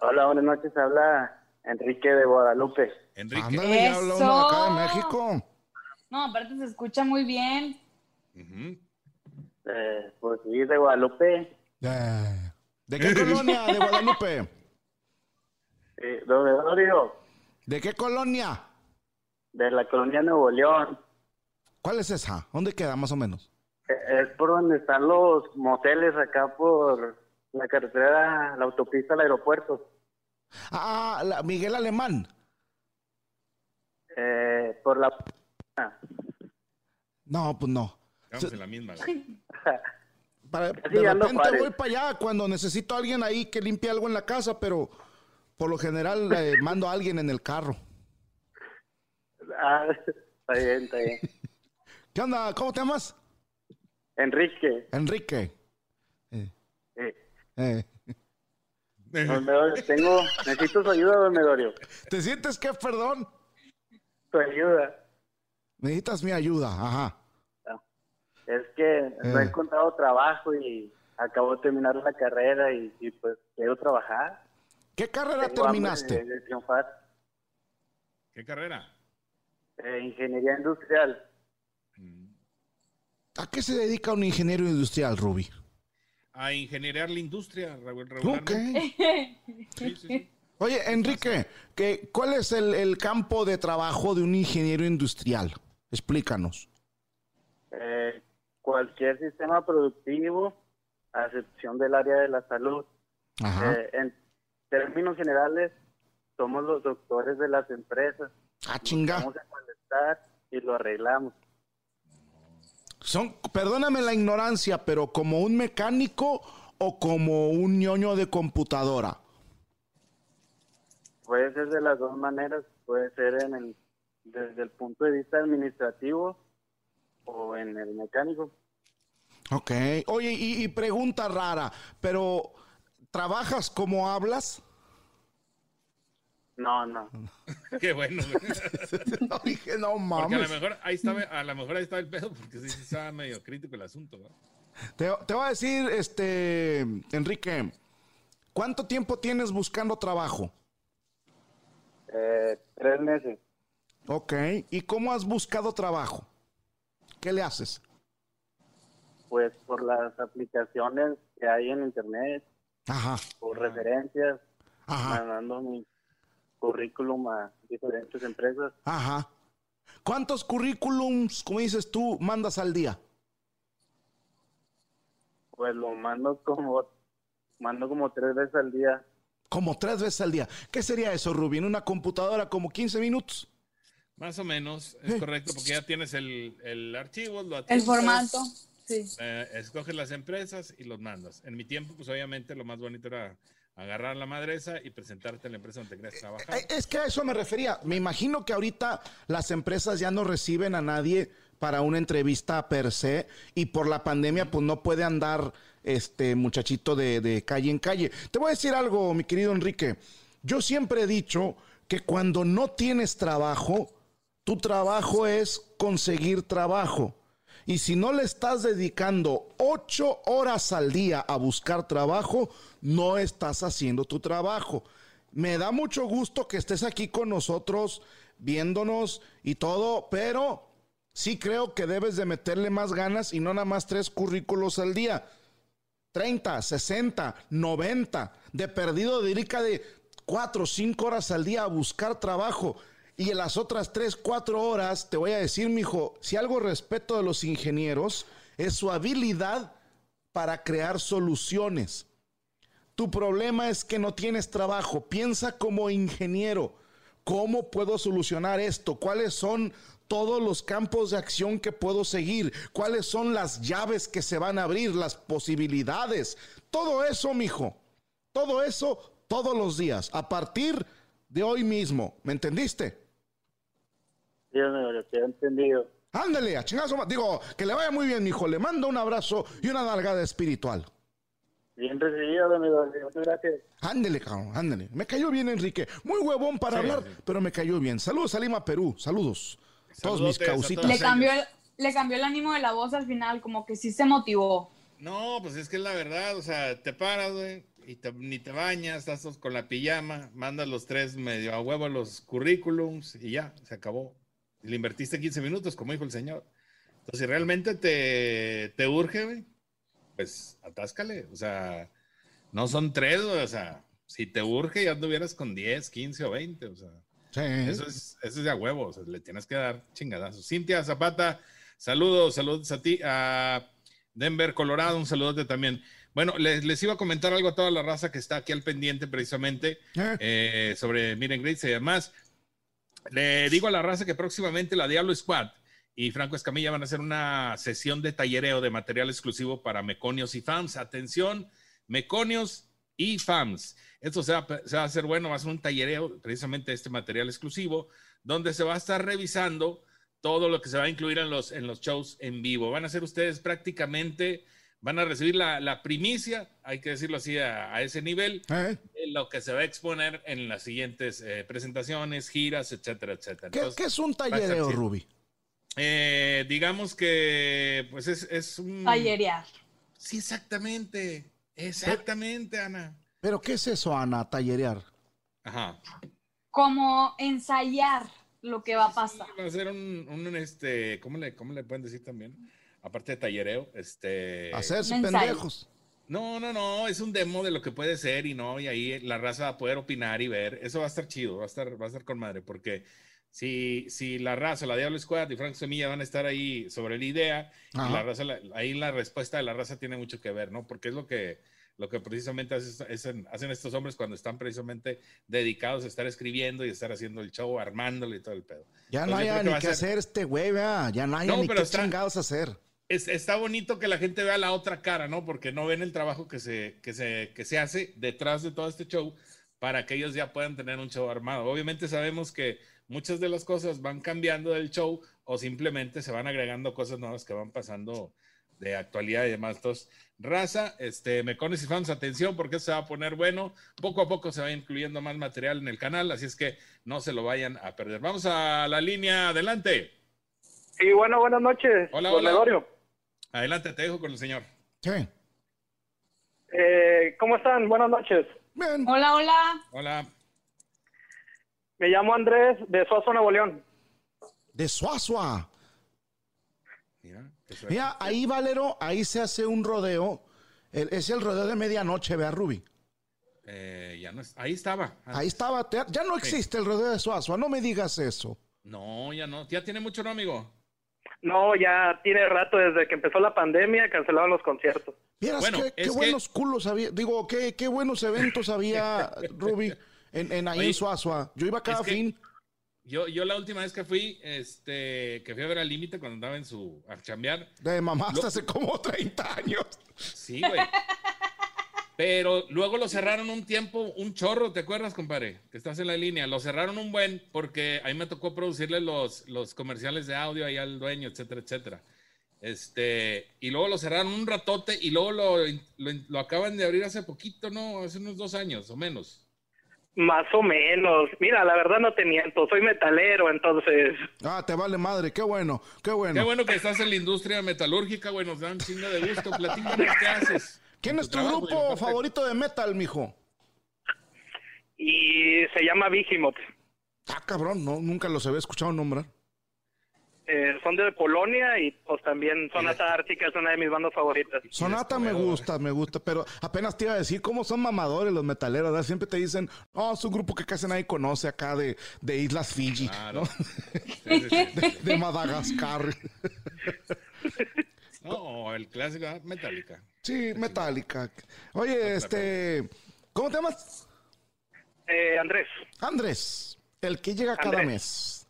Hola, buenas noches, habla Enrique de Guadalupe. Enrique. Ándale, ya habla uno acá de México. No, aparte se escucha muy bien. Eh, pues sí, de Guadalupe. Eh, ¿De qué [laughs] colonia de Guadalupe? Eh, ¿Dónde Dorio? ¿De qué colonia? De la colonia Nuevo León. ¿Cuál es esa? ¿Dónde queda más o menos? Eh, Es por donde están los moteles acá por la carretera, la autopista al aeropuerto. Ah, la- Miguel Alemán. Eh, por la... No, pues no. Estamos en la misma. [laughs] Para- de repente pares. voy para allá cuando necesito a alguien ahí que limpie algo en la casa, pero por lo general eh, mando a alguien en el carro. Ah, [laughs] está bien, está bien. ¿Qué onda? ¿Cómo te llamas? Enrique. Enrique. Eh, eh, eh. don Medorio, tengo... Necesito su ayuda, don Medorio. ¿Te sientes que, perdón? Su ayuda. Necesitas mi ayuda, ajá. Es que no he Eh. encontrado trabajo y acabo de terminar la carrera y, y, pues quiero trabajar. ¿Qué carrera Tengo terminaste? De, de triunfar. ¿Qué carrera? Eh, ingeniería industrial. ¿A qué se dedica un ingeniero industrial, Ruby? A ingenierar la industria, Raúl. Sí, sí, sí. Oye, Enrique, ¿qué, ¿cuál es el, el campo de trabajo de un ingeniero industrial? Explícanos. Eh, cualquier sistema productivo, a excepción del área de la salud. Ajá. Eh, en términos generales, somos los doctores de las empresas. ah, chinga. Vamos a molestar y lo arreglamos. Son, perdóname la ignorancia, pero como un mecánico o como un ñoño de computadora. Puede ser de las dos maneras, puede ser en el, desde el punto de vista administrativo o en el mecánico. Ok. Oye, y, y pregunta rara, pero ¿trabajas como hablas? No, no. [laughs] Qué bueno. [laughs] No, dije, no Porque a lo mames. mejor ahí estaba, a lo mejor ahí estaba el pedo, porque sí, sí estaba medio crítico el asunto, ¿no? Te, te voy a decir, este, Enrique, ¿cuánto tiempo tienes buscando trabajo? Eh, tres meses. Ok. ¿Y cómo has buscado trabajo? ¿Qué le haces? Pues por las aplicaciones que hay en internet, Ajá. por referencias, Ajá. mandando mi currículum a diferentes empresas. Ajá. ¿Cuántos currículums, como dices tú, mandas al día? Pues lo mando como mando como tres veces al día. Como tres veces al día. ¿Qué sería eso, Rubí? ¿En una computadora como 15 minutos? Más o menos, es correcto, porque ya tienes el, el archivo, lo El formato. Sí. eh, escoges las empresas y los mandas. En mi tiempo, pues obviamente lo más bonito era agarrar la madresa y presentarte a la empresa donde querías trabajar. Eh, Es que a eso me refería. Me imagino que ahorita las empresas ya no reciben a nadie para una entrevista per se y por la pandemia pues no puede andar este muchachito de calle en calle. Te voy a decir algo, mi querido Enrique. Yo siempre he dicho que cuando no tienes trabajo, tu trabajo es conseguir trabajo. Y si no le estás dedicando ocho horas al día a buscar trabajo, no estás haciendo tu trabajo. Me da mucho gusto que estés aquí con nosotros, viéndonos y todo, pero Sí creo que debes de meterle más ganas y no nada más tres currículos al día. 30, 60, 90. De perdido dedica de 4 o 5 horas al día a buscar trabajo. Y en las otras 3, 4 horas, te voy a decir, mijo, si algo respeto de los ingenieros, es su habilidad para crear soluciones. Tu problema es que no tienes trabajo. Piensa como ingeniero. ¿Cómo puedo solucionar esto? ¿Cuáles son todos los campos de acción que puedo seguir? ¿Cuáles son las llaves que se van a abrir? Las posibilidades. Todo eso, mijo. Todo eso todos los días. A partir de hoy mismo. ¿Me entendiste? Sí, amigo, te he entendido. Ándale, a chingazo. Digo, que le vaya muy bien, mijo. Le mando un abrazo y una nalgada espiritual. Bien recibido, amigo. Muchas gracias. Ándele, cabrón, ándele. Me cayó bien, Enrique. Muy huevón para hablar, pero me cayó bien. Saludos a Lima, Perú. Saludos. Todos mis causitas. todos Le cambió, el, le cambió el ánimo de la voz al final, como que sí se motivó. No, pues es que es la verdad, o sea, te paras, güey, y te- ni te bañas, estás con la pijama, mandas los tres medio a huevo los currículums y ya, se acabó. Y le invertiste 15 minutos, como dijo el señor. Entonces, si realmente te, te urge, güey, pues atáscale, o sea, no son tres, güey, o sea, si te urge ya anduvieras con 10, 15 o 20, o sea. Sí. Eso es, eso es de a huevo, o sea, le tienes que dar chingadazos. Cintia Zapata, saludos, saludos a ti, a Denver, Colorado, un saludote también. Bueno, les, les iba a comentar algo a toda la raza que está aquí al pendiente precisamente eh, sobre Miren Grits y demás. Le digo a la raza que próximamente la Diablo Squad y Franco Escamilla van a hacer una sesión de tallereo de material exclusivo para meconios y fans. Atención, meconios y fans. Esto se va, a hacer bueno, va a ser un tallereo precisamente este material exclusivo, donde se va a estar revisando todo lo que se va a incluir en los, en los shows en vivo. Van a ser ustedes prácticamente, van a recibir la, la primicia, hay que decirlo así, a, a ese nivel, ¿Eh? de lo que se va a exponer en las siguientes eh, presentaciones, giras, etcétera, etcétera. ¿Qué, Entonces, qué es un tallereo. Ruby? Eh, digamos que, pues es, es un... Tallerear. Sí, exactamente. Exactamente, Ana. ¿Pero qué es eso, Ana? Tallerear. Ajá. Como ensayar lo que va a pasar. Va a ser un, un, este, ¿cómo le, ¿cómo le pueden decir también? Aparte de tallereo, este... Hacerse pendejos. No, no, no, es un demo de lo que puede ser y no, y ahí la raza va a poder opinar y ver. Eso va a estar chido, va a estar, va a estar con madre, porque si, si la raza, la Diablo Squad y Frank Semilla van a estar ahí sobre la idea, y Ajá. la raza, la- ahí la respuesta de la raza tiene mucho que ver, ¿no? Porque es lo que, lo que precisamente hace- hacen, hacen estos hombres cuando están precisamente dedicados a estar escribiendo y estar haciendo el show, armándolo y todo el pedo. Ya no Entonces, que ni qué hacer este güey, vea. Ya no haya No, ni qué está- chingados hacer. Es- está bonito que la gente vea la otra cara, ¿no? Porque no ven el trabajo que se, que se, que se hace detrás de todo este show para que ellos ya puedan tener un show armado. Obviamente sabemos que muchas de las cosas van cambiando del show o simplemente se van agregando cosas nuevas que van pasando de actualidad y demás. Entonces, raza, este, mecones y fans, atención porque se va a poner bueno. Poco a poco se va incluyendo más material en el canal, así es que no se lo vayan a perder. Vamos a la línea, adelante. Sí, bueno, buenas noches, Hola, hola. Adelante, te dejo con el señor. Sí. Eh, ¿Cómo están? Buenas noches. Bien. Hola, hola. Hola. Me llamo Andrés de Suazo, Nuevo León. De Suazua. Mira. Mira, ahí, Valero, ahí se hace un rodeo. El- es el rodeo de medianoche, vea, Ruby. Eh, ya no es- ahí estaba. Ahí estaba. te- Ya no existe el rodeo de Suazua. No me digas eso. No, ya no. Ya tiene mucho, ¿no, amigo? No, ya tiene rato desde que empezó la pandemia, cancelaron los conciertos. Vieras Bueno, qué, qué es que- buenos culos había. Digo, qué, qué buenos eventos había, [laughs] Ruby, en, en ahí Oye, en Suazua. Yo iba cada fin. Yo, yo la última vez que fui, este, que fui a ver al límite cuando andaba en su, a chambear, De mamá hasta Lo- hace como 30 años. sí, güey. Pero luego lo cerraron un tiempo, un chorro, ¿te acuerdas, compadre? Que estás en la línea. Lo cerraron un buen porque ahí me tocó producirle los, los comerciales de audio ahí al dueño, etcétera, etcétera. Este, y luego lo cerraron un ratote y luego lo, lo, lo acaban de abrir hace poquito, ¿no? Hace unos dos años o menos. Más o menos. Mira, la verdad no te miento, soy metalero, entonces... Ah, te vale madre. Qué bueno, qué bueno. Qué bueno que estás en la industria metalúrgica, güey, nos dan chingo de gusto. Platícanos qué haces. ¿Quién es tu trabajo, grupo favorito de metal, mijo? Y se llama Vigimoth. Ah, cabrón, no, nunca los había escuchado nombrar. Eh, son de Polonia y pues también Sonata Ártica es una de mis bandas favoritas. Sonata me gusta, me gusta, pero apenas te iba a decir cómo son mamadores los metaleros, ¿verdad? Siempre te dicen, no, es un grupo que casi nadie conoce acá de, de Islas Fiji, Claro. ¿no? [laughs] de, de Madagascar. [laughs] No, el clásico ah, Metallica. Sí, Metallica. Oye, este, ¿cómo te llamas? Eh, Andrés, Andrés, el que llega cada mes.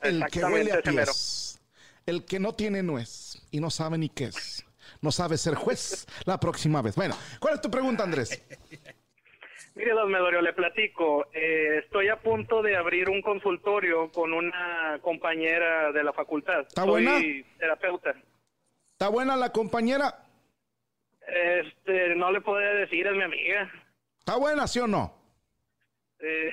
El que huele a pies. El que no tiene nuez y no sabe ni qué es. No sabe ser juez la próxima vez. Bueno, ¿cuál es tu pregunta, Andrés? [laughs] mire, don Medorio, le platico. Eh, estoy a punto de abrir un consultorio con una compañera de la facultad. ¿Está Soy buena? terapeuta. ¿Está buena la compañera? Este, no le podría decir, es mi amiga. ¿Está buena, sí o no? Eh,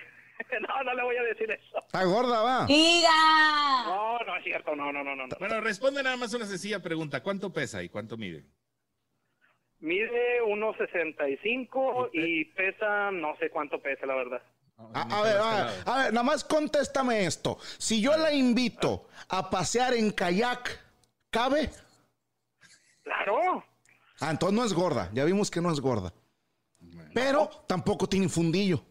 [laughs] no, no le voy a decir eso. Está gorda, va. Diga. No, no es cierto, no, no, no, no. no. Bueno, responde nada más una sencilla pregunta. ¿Cuánto pesa y cuánto mide? Mide 1.65 y pesa, no sé cuánto pesa, la verdad. A, a ver, a ver, a ver, nada más contéstame esto. Si yo la invito a pasear en kayak, ¿cabe? Claro. Ah, entonces no es gorda. Ya vimos que no es gorda. Pero tampoco tiene fundillo.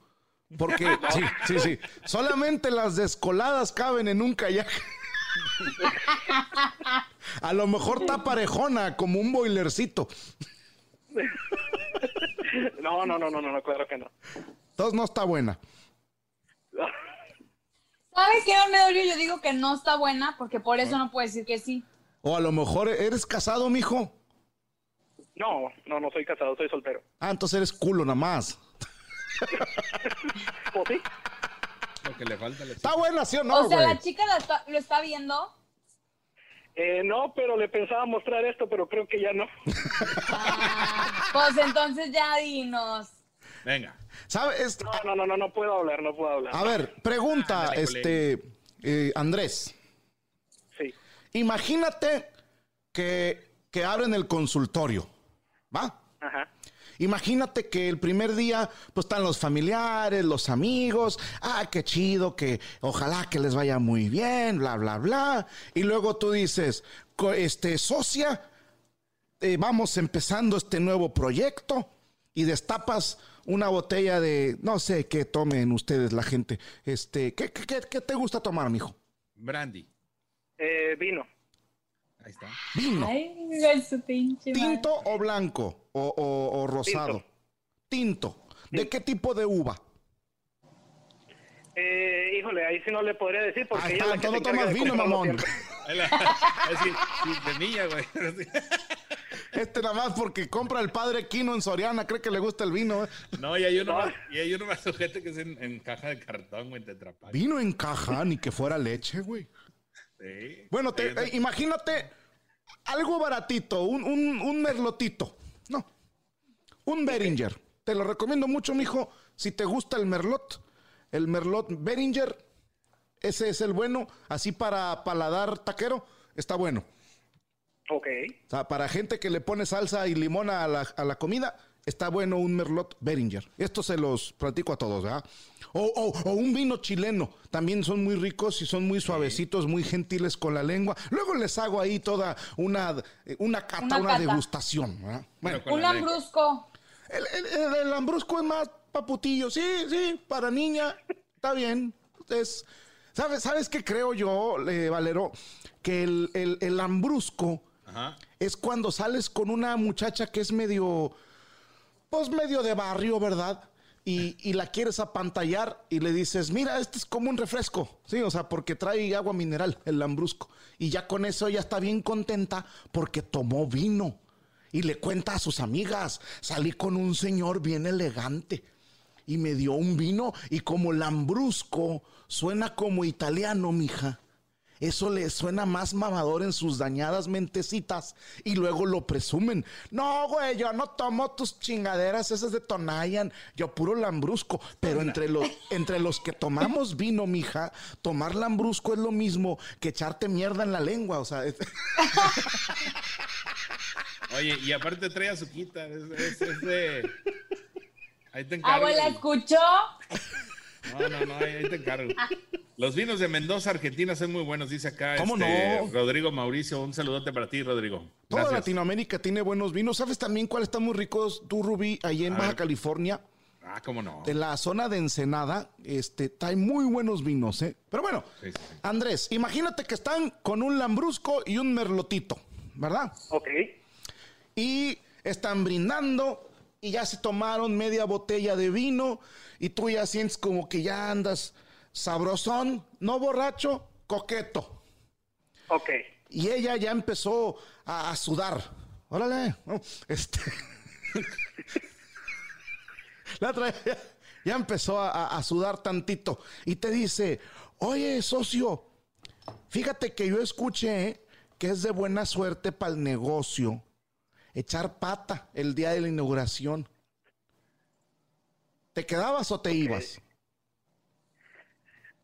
Porque, [laughs] sí, sí, sí. Solamente las descoladas caben en un kayak. [laughs] A lo mejor está parejona, como un boilercito. [laughs] No, no, no, no, no, no, claro que no. Entonces no está buena. ¿Sabes qué, don Medorio? Yo digo que no está buena porque por eso no puede decir que sí. O a lo mejor eres casado, mijo. No, no, no soy casado, soy soltero. Ah, entonces eres culo nada más. [laughs] ¿O sí? Lo que le falta le Está buena, ¿sí o no, o sea, la chica la está- lo está viendo. Eh, no, pero le pensaba mostrar esto, pero creo que ya no. [laughs] Ah, pues entonces ya dinos. Venga. ¿Sabes? No, no, no, no, no puedo hablar, no puedo hablar. A ver, pregunta, este, eh, Andrés. Imagínate que, que abren el consultorio, ¿va? Ajá. Imagínate que el primer día, pues están los familiares, los amigos, ah, qué chido, que ojalá que les vaya muy bien, bla, bla, bla. Y luego tú dices, co- este, socia, eh, vamos empezando este nuevo proyecto y destapas una botella de, no sé qué tomen ustedes la gente. Este, ¿qué, qué, qué- qué te gusta tomar, mijo? Brandy. Eh, vino. Ahí está. Vino. Ay, su pinche madre. ¿Tinto o blanco? O, o- o rosado? Tinto. ¿De qué tipo de uva? Eh, híjole, ahí sí no le podría decir porque Ahí ella está, es la que todo tomas de vino, mamón. siempre. Ahí la- Es decir, sí, de niña, güey. [laughs] Este nada más porque compra el padre Quino en Soriana, cree que le gusta el vino. ¿eh? No, y hay uno más, y hay uno más sujete que es en, en caja de cartón, güey, tetrapack. Vino en caja, ni que fuera leche, güey. Sí. Bueno, te- eh, imagínate algo baratito, un, un, un merlotito. No, un Beringer. Te lo recomiendo mucho, mijo. Si te gusta el merlot, el merlot Beringer, ese es el bueno. Así para paladar taquero, está bueno. Ok. O sea, para gente que le pone salsa y limón a la, a la comida, está bueno un Merlot Beringer. Esto se los platico a todos, ¿verdad? O, o- o un vino chileno. También son muy ricos y son muy suavecitos, muy gentiles con la lengua. Luego les hago ahí toda una, eh, una cata, Una una, cata. degustación, ¿verdad? Bueno, Un lambrusco. el, el- el- el lambrusco es más paputillo. Sí, sí, para niña. Está bien. Es, ¿sabes, ¿Sabes qué creo yo, eh, Valero? Que el, el, el lambrusco Ajá. es cuando sales con una muchacha que es medio, pues medio de barrio, ¿verdad? Y, y la quieres apantallar y le dices, mira, este es como un refresco, sí, o sea, porque trae agua mineral, el lambrusco. Y ya con eso ella está bien contenta porque tomó vino. Y le cuenta a sus amigas, salí con un señor bien elegante y me dio un vino y como lambrusco suena como italiano, mija. Eso le suena más mamador en sus dañadas mentecitas y luego lo presumen. No, güey, yo no tomo tus chingaderas esas de Tonayan, yo puro lambrusco. Pero entre los, entre los que tomamos vino, mija, tomar lambrusco es lo mismo que echarte mierda en la lengua. O sea, es- [laughs] Oye, y aparte trae azuquita. Es, es, es de. Ahí te encargo. Abuela, ¿escuchó? No, no, no, ahí, te encargo. Los vinos de Mendoza, Argentina, son muy buenos, dice acá. ¿Cómo este, no? Rodrigo Mauricio, un saludote para ti, Rodrigo. Toda Gracias. Latinoamérica tiene buenos vinos. ¿Sabes también cuál está muy ricos? Tú, Rubí, ahí en A Baja ver. California, Ah, cómo no. de la zona de Ensenada, este, trae muy buenos vinos, ¿eh? Pero bueno, Sí, sí, sí. Andrés, imagínate que están con un lambrusco y un merlotito, ¿verdad? Ok. y están brindando y ya se tomaron media botella de vino y tú ya sientes como que ya andas sabrosón, no borracho, coqueto. Ok. Y ella ya empezó a, a sudar. Órale, este. [laughs] La otra ya, ya empezó a, a- sudar tantito y te dice, oye, socio, fíjate que yo escuché que es de buena suerte para el negocio echar pata el día de la inauguración. ¿Te quedabas o te ibas?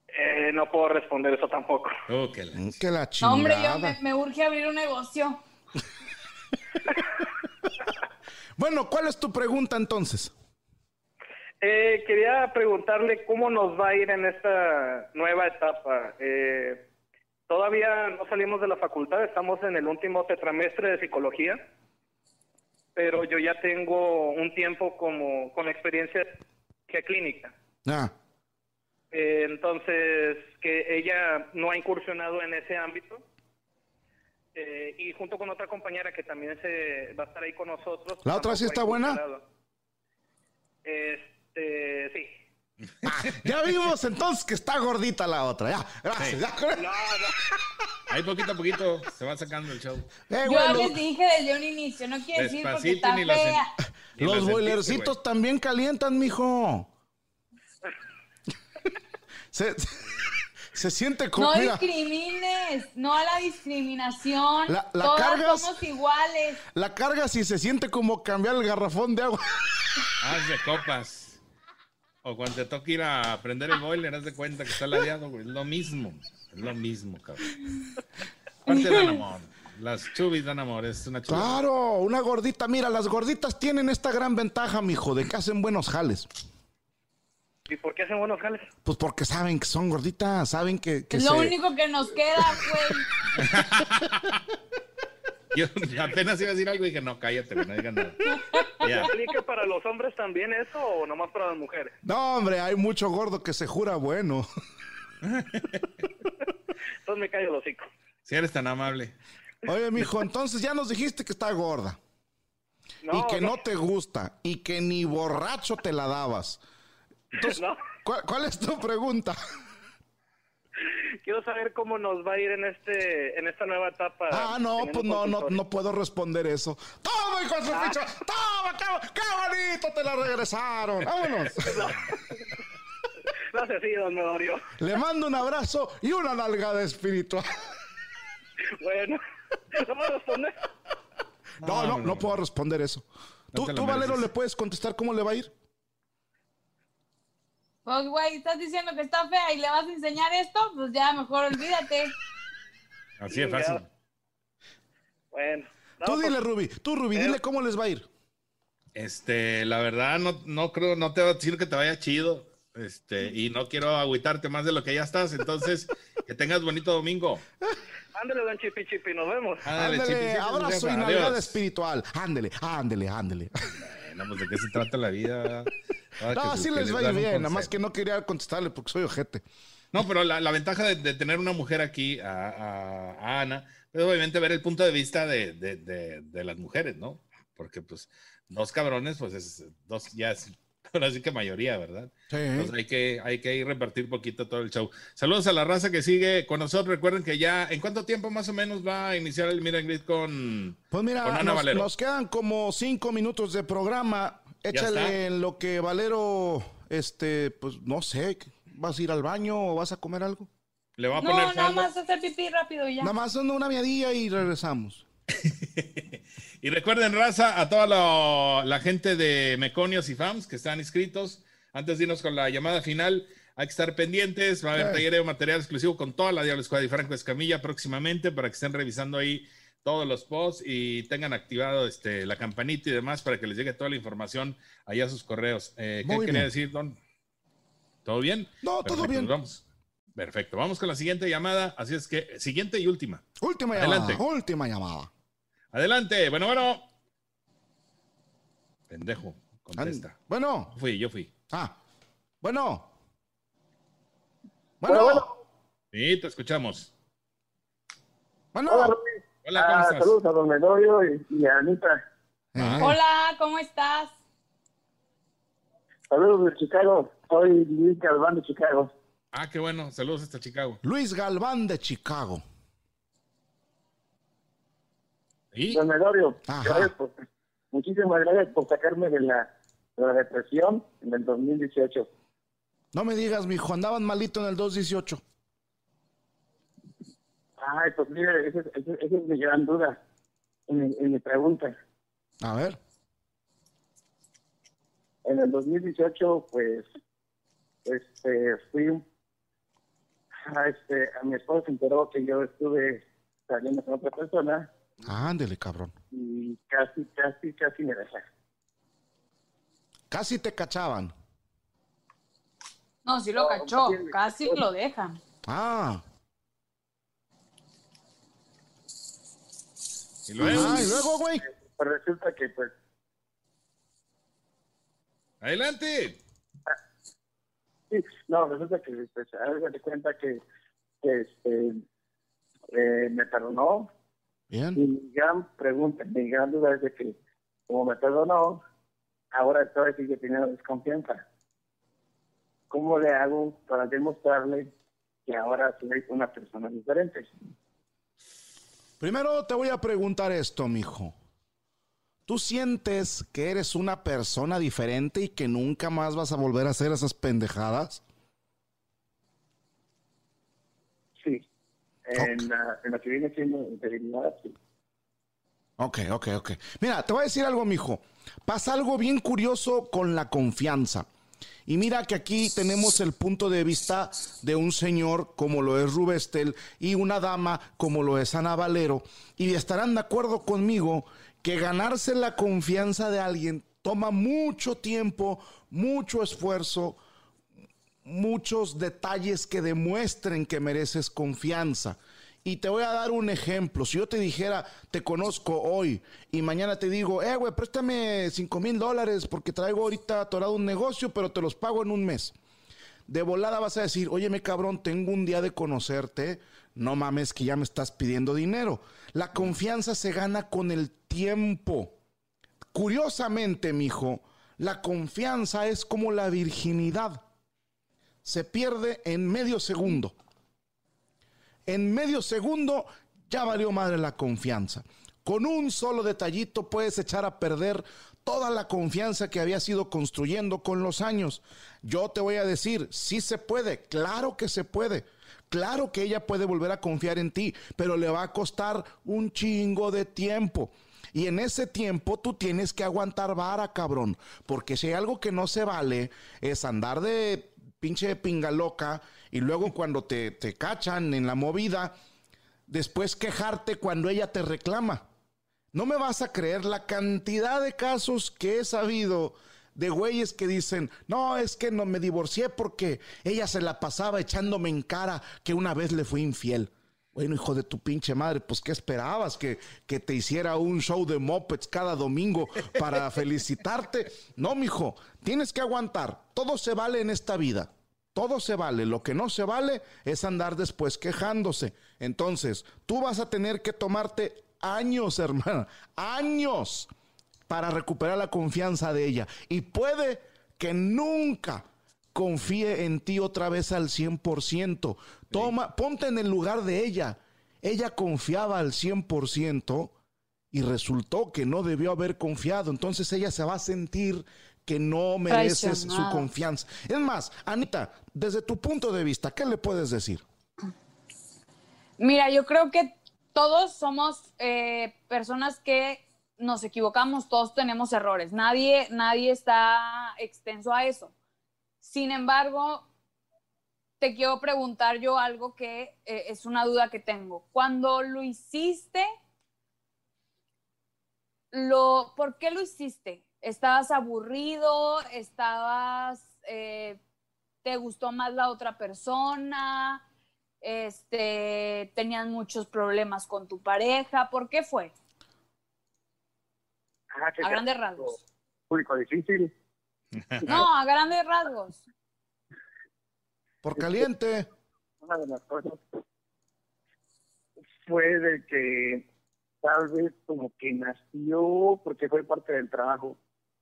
Eh, no puedo responder eso tampoco. Oh, que la- Mm, Que la No, chingada. hombre, yo me, me urge abrir un negocio. [laughs] Bueno, ¿cuál es tu pregunta entonces? Eh, quería preguntarle cómo nos va a ir en esta nueva etapa. Eh, todavía no salimos de la facultad, estamos en el último tetramestre de psicología, pero yo ya tengo un tiempo como con experiencia clínica. Ah, Eh, entonces, que ella no ha incursionado en ese ámbito. Eh, y junto con otra compañera que también se va a estar ahí con nosotros. ¿La otra sí está buena? Este, sí. Ya vimos entonces que está gordita la otra. Ya, gracias. Sí. ya. No, no. Ahí poquito a poquito se va sacando el show. Eh, Yo les dije desde un inicio, no quiere decir porque está ni fea. ni los boilercitos también calientan, mijo. [laughs] se, se siente como. No mira, discrimines, no a la discriminación. La- la Todas cargas- somos iguales. la carga si se siente como cambiar el garrafón de agua. Haz de copas. O cuando te toca ir a prender el boiler, haz de cuenta que está ladeado, güey. Es lo mismo. Es lo mismo, cabrón. Aparte dan amor. Las chubis dan amor. Es una chula. Claro, una gordita. Mira, las gorditas tienen esta gran ventaja, mijo, de que hacen buenos jales. ¿Y por qué hacen buenos jales? Pues porque saben que son gorditas, saben que, que Es se... lo único que nos queda, güey. [laughs] Yo [laughs] apenas iba a decir algo y dije, no, cállate, no digas nada. Ya. ¿Aplica para los hombres también eso o nomás para las mujeres? No, hombre, hay mucho gordo que se jura bueno. Entonces me callo el hocico. Si eres tan amable. Oye, mijo, entonces ya nos dijiste que está gorda. No, y que no. te gusta. Y que ni borracho te la dabas. Entonces, No. ¿cuál, cuál es tu pregunta? [laughs] Quiero saber cómo nos va a ir en este en esta nueva etapa. Ah, no, pues no, no, no puedo responder eso. ¡Toma, hijo de su ficha! ¡Toma, qué, qué bonito te la regresaron! ¡Vámonos! [laughs] No sé si don Medorio. Le mando un abrazo y una nalgada espiritual. Bueno, [laughs] no me responde. No, no, no puedo responder eso. No ¿Tú, tú, Valero, le puedes contestar cómo le va a ir? Pues, güey, estás diciendo que está fea y le vas a enseñar esto, pues ya mejor olvídate. Así de fácil. Bueno. no, Tú pues, dile, Ruby. Tú, Ruby, dile cómo les va a ir. Este, la verdad, no, no creo, no te voy a decir que te vaya chido. Este, y no quiero agüitarte más de lo que ya estás. Entonces, [laughs] que tengas bonito domingo. Ándale, don Chipi Chipi, nos vemos. Ándale, Ándale, chipi, chipi, abrazo y adiós. espiritual. Ándele, ándele, ándele. Bueno, pues de qué se trata la vida. Cada [laughs] No, que- sí que les va bien. Nada más que no quería contestarle porque soy ojete. No, pero la, la ventaja de, de tener una mujer aquí, a, a- a Ana, es obviamente ver el punto de vista de, de- de- de las mujeres, ¿no? Porque pues dos cabrones, pues es dos, ya es, ahora sí que mayoría, ¿verdad? Sí. Entonces hay que, hay que ir repartir poquito todo el show. Saludos a la raza que sigue con nosotros. Recuerden que ya, ¿en cuánto tiempo más o menos va a iniciar el Miran Grid con, Pues mira, con Ana nos, Valero? nos quedan como cinco minutos de programa. Échale en lo que Valero, este, pues no sé, ¿vas a ir al baño o vas a comer algo? Le va a No, poner nada más hacer pipí rápido ya. Nada más una, una miadilla y regresamos. [laughs] Y recuerden, raza, a toda la, la gente de Meconios y FAMS que están inscritos, antes de irnos con la llamada final, hay que estar pendientes. Va a haber taller de material exclusivo con toda la Diablo Escuadra y Franco Escamilla próximamente para que estén revisando ahí todos los posts y tengan activado este, la campanita y demás para que les llegue toda la información allá a sus correos. Eh, ¿Qué quería decir, Don? ¿Todo bien? No, todo bien. nos vamos. Perfecto. Vamos con la siguiente llamada. Así es que, siguiente y última. Última Adelante. llamada. Última llamada. Adelante. Bueno, bueno. Pendejo. Contesta. Bueno. Yo fui, yo fui. Ah. Bueno. Bueno, Bueno. bueno. Sí, te escuchamos. Bueno. Hola, Rubén. Hola, ¿cómo Ah, estás? Saludos a Don Medorio y, y a Anita. Hola, ¿cómo estás? Saludos de Chicago. Soy Luis Galván de Chicago. Ah, qué bueno. Saludos hasta Chicago. Luis Galván de Chicago. ¿Y? Don Medorio, gracias por- muchísimas gracias por sacarme de la, de la depresión en el 2018. No me digas, mijo, andaban malito en el 218. Ay, pues mire, esa es, esa es- esa es mi gran duda en mi, en mi pregunta. A ver. En el 2018, pues, este, fui a, este, a mi esposa se enteró que yo estuve saliendo con otra persona Ándele, cabrón. y casi, casi, casi me deja. Casi te cachaban. No, sí lo cachó, casi lo dejan. Ah. ¿Y luego? Ah, y luego, güey. Pero resulta que, pues, Adelante. sí, no, resulta que, pues, haga de cuenta que, que, este, eh, me perdonó Bien. y mi gran pregunta, mi gran duda es de que, como me perdonó, ahora todavía sigue teniendo desconfianza. ¿Cómo le hago para demostrarle que ahora soy una persona diferente? Primero te voy a preguntar esto, mijo. ¿Tú sientes que eres una persona diferente y que nunca más vas a volver a hacer esas pendejadas? Sí. En, la, en lo que viene siendo integridad, sí. Ok, ok, ok. Mira, te voy a decir algo, mijo. Pasa algo bien curioso con la confianza. Y mira que aquí tenemos el punto de vista de un señor como lo es Rubestel y una dama como lo es Ana Valero. Y estarán de acuerdo conmigo que ganarse la confianza de alguien toma mucho tiempo, mucho esfuerzo, muchos detalles que demuestren que mereces confianza. Y te voy a dar un ejemplo. Si yo te dijera, te conozco hoy y mañana te digo, eh, güey, préstame 5 mil dólares porque traigo ahorita atorado un negocio, pero te los pago en un mes. De volada vas a decir, oye, mi cabrón, tengo un día de conocerte. No mames que ya me estás pidiendo dinero. La confianza se gana con el tiempo. Curiosamente, mijo, la confianza es como la virginidad. Se pierde en medio segundo. En medio segundo ya valió madre la confianza. Con un solo detallito puedes echar a perder toda la confianza que había sido construyendo con los años. Yo te voy a decir, sí se puede, claro que se puede. Claro que ella puede volver a confiar en ti, pero le va a costar un chingo de tiempo. Y en ese tiempo tú tienes que aguantar vara, cabrón. Porque si hay algo que no se vale es andar de pinche pinga loca y luego cuando te, te cachan en la movida, después quejarte cuando ella te reclama. No me vas a creer la cantidad de casos que he sabido de güeyes que dicen, no, es que no me divorcié porque ella se la pasaba echándome en cara que una vez le fui infiel. Bueno, hijo de tu pinche madre, pues ¿qué esperabas? ¿Que, que te hiciera un show de mopeds cada domingo para [laughs] felicitarte? No, mijo, tienes que aguantar. Todo se vale en esta vida. Todo se vale. Lo que no se vale es andar después quejándose. Entonces, tú vas a tener que tomarte años, [laughs] hermana. Años para recuperar la confianza de ella. Y puede que nunca confíe en ti otra vez al 100%. Toma, ponte en el lugar de ella. Ella confiaba al 100% y resultó que no debió haber confiado. Entonces ella se va a sentir que no mereces su confianza. Es más, Anita, desde tu punto de vista, ¿qué le puedes decir? Mira, yo creo que todos somos eh, personas que nos equivocamos, todos tenemos errores, nadie, nadie está extenso a eso. Sin embargo, te quiero preguntar yo algo que eh, es una duda que tengo. Cuando lo hiciste, lo, ¿por qué lo hiciste? ¿Estabas aburrido? ¿Estabas, eh, te gustó más la otra persona? este, tenían muchos problemas con tu pareja. ¿Por qué fue? Ah, A grandes rasgos. Público difícil. [laughs] No, a grandes rasgos. Por caliente. Una de las cosas fue de que tal vez como que nació porque fue parte del trabajo,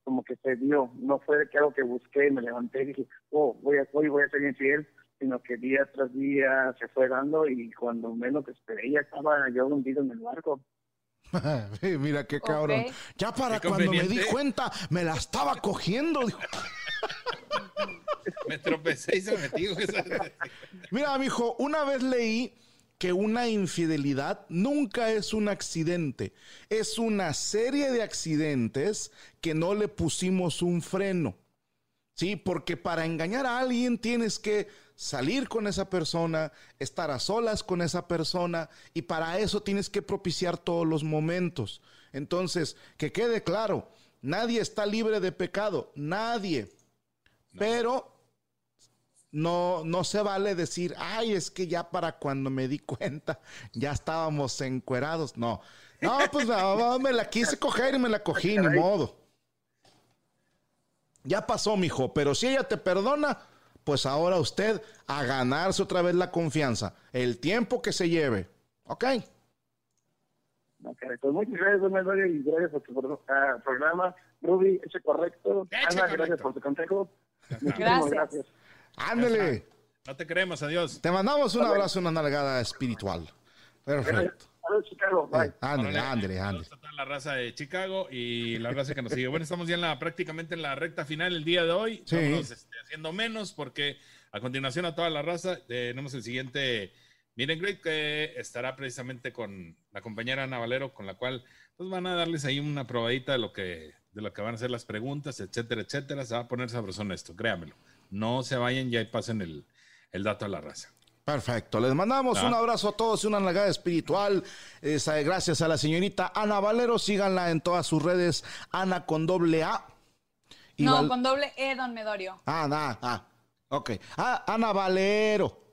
como que se dio, no fue de que algo que busqué, me levanté y dije, oh, voy a, hoy voy a ser infiel, sino que día tras día se fue dando y cuando menos esperé ya estaba yo hundido en el barco. [laughs] Mira qué cabrón. Ya para cuando me di cuenta, me la estaba cogiendo. [laughs] Me tropecé y se güey. Mira, mijo, una vez leí que una infidelidad nunca es un accidente, es una serie de accidentes que no le pusimos un freno. Sí, porque para engañar a alguien tienes que salir con esa persona, estar a solas con esa persona y para eso tienes que propiciar todos los momentos. Entonces, que quede claro, nadie está libre de pecado, nadie. Pero no, no se vale decir, ay, es que ya para cuando me di cuenta ya estábamos encuerados. No, no, pues no, me la quise coger y me la cogí, ni modo. Ya pasó, mijo, pero si ella te perdona, pues ahora usted a ganarse otra vez la confianza, el tiempo que se lleve. ¿Ok? Ok, pues muchas gracias, don Manuel, y gracias por tu ah, programa. Ruby, hecho correcto. Hecho Ana, correcto. gracias por tu consejo. Muchísimas Gracias. gracias. Ándele. No te creemos, adiós. Te mandamos un abrazo, una nalgada espiritual. Perfecto. Chicago. Bye. Eh, ándele, Órale, ándele, saludos ándele. a toda la raza de Chicago y la raza que nos sigue. Bueno, estamos ya en la, prácticamente en la recta final el día de hoy. Sí. Este, haciendo menos porque a continuación a toda la raza tenemos el siguiente Miren Great que estará precisamente con la compañera Ana Valero, con la cual pues van a darles ahí una probadita de lo que de lo que van a ser las preguntas, etcétera, etcétera. Se va a poner sabrosón esto, créanmelo. No se vayan ya y pasen el, el dato a la raza. Perfecto. Les mandamos Ah. un abrazo a todos y una nalgada espiritual. Esa, gracias a la señorita Ana Valero. Síganla en todas sus redes. Ana con doble A. Y No, Val- con doble E, don Medorio. Ah, nah, ah. Ok. Ah, Ana Valero.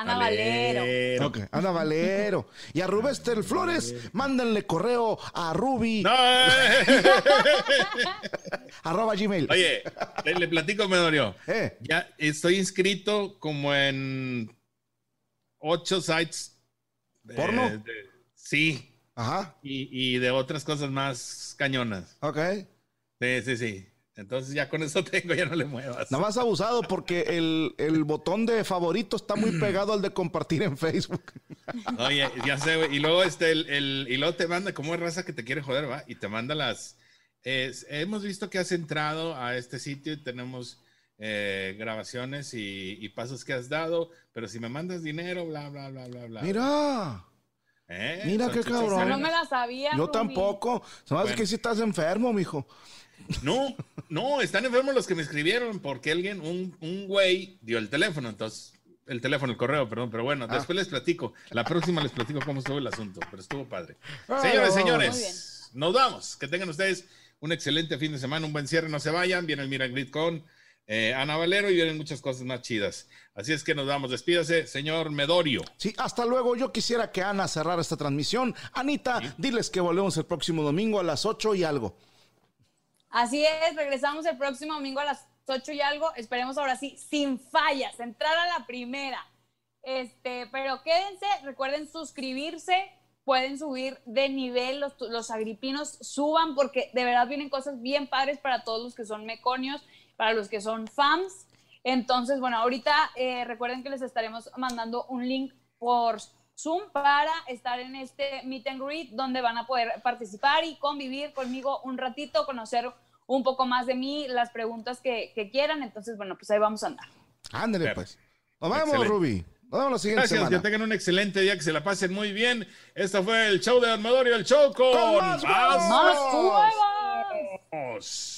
Ana Valero. Ok, Ana Valero. Y a Rubester Flores, mándenle correo a Ruby, No, eh, [laughs] arroba gmail. Oye, le, le platico, Medorio. Eh. Ya estoy inscrito como en ocho sites. de- ¿Porno? de- sí, Ajá, y, y de otras cosas más cañonas. ok. Sí, sí, sí. Entonces ya con eso [laughs] tengo, ya no le muevas. Nada más abusado porque el, el botón de favorito está muy [clears throat] pegado al de compartir en Facebook. Oye, ya sé, güey. Y luego este, el, el- y luego te manda, como es raza que te quiere joder, va? Y te manda las. es- hemos visto que has entrado a este sitio y tenemos eh, grabaciones y, y pasos que has dado, pero si me mandas dinero, bla, bla, bla, bla, bla. Mira, ¿Eh? mira qué cabrón. No me la sabía. yo Rubí. tampoco. Se me hace Bueno. que si estás enfermo, mijo. No, no, están enfermos los que me escribieron porque alguien, un, un güey, dio el teléfono, entonces, el teléfono, el correo, perdón, pero bueno, Ah. después les platico. La próxima les platico cómo estuvo el asunto, pero estuvo padre. Señores, señores, nos vamos. Que tengan ustedes un excelente fin de semana, un buen cierre, no se vayan. Viene el Mira Grid con eh, Ana Valero y vienen muchas cosas más chidas. Así es que nos vamos. Despídase, señor Medorio. Sí, hasta luego. Yo quisiera que Ana cerrara esta transmisión. Anita, diles que volvemos el próximo domingo a las 8 y algo. Así es, regresamos el próximo domingo a las 8 y algo. Esperemos ahora sí, sin fallas, entrar a la primera. Este, pero quédense, recuerden suscribirse, pueden subir de nivel, los, los agripinos suban porque de verdad vienen cosas bien padres para todos los que son meconios, para los que son fans. Entonces, bueno, ahorita eh, recuerden que les estaremos mandando un link por Zoom para estar en este meet and greet donde van a poder participar y convivir conmigo un ratito, conocer un poco más de mí, las preguntas que, que quieran. Entonces, bueno, pues ahí vamos a andar. Ándale, pues. Nos vemos, Excelente. Ruby. Nos vemos la siguiente Gracias, semana. que tengan un excelente día, que se la pasen muy bien. Esto fue el show de Don Medorio, el show con, ¡Con más huevos! ¡Más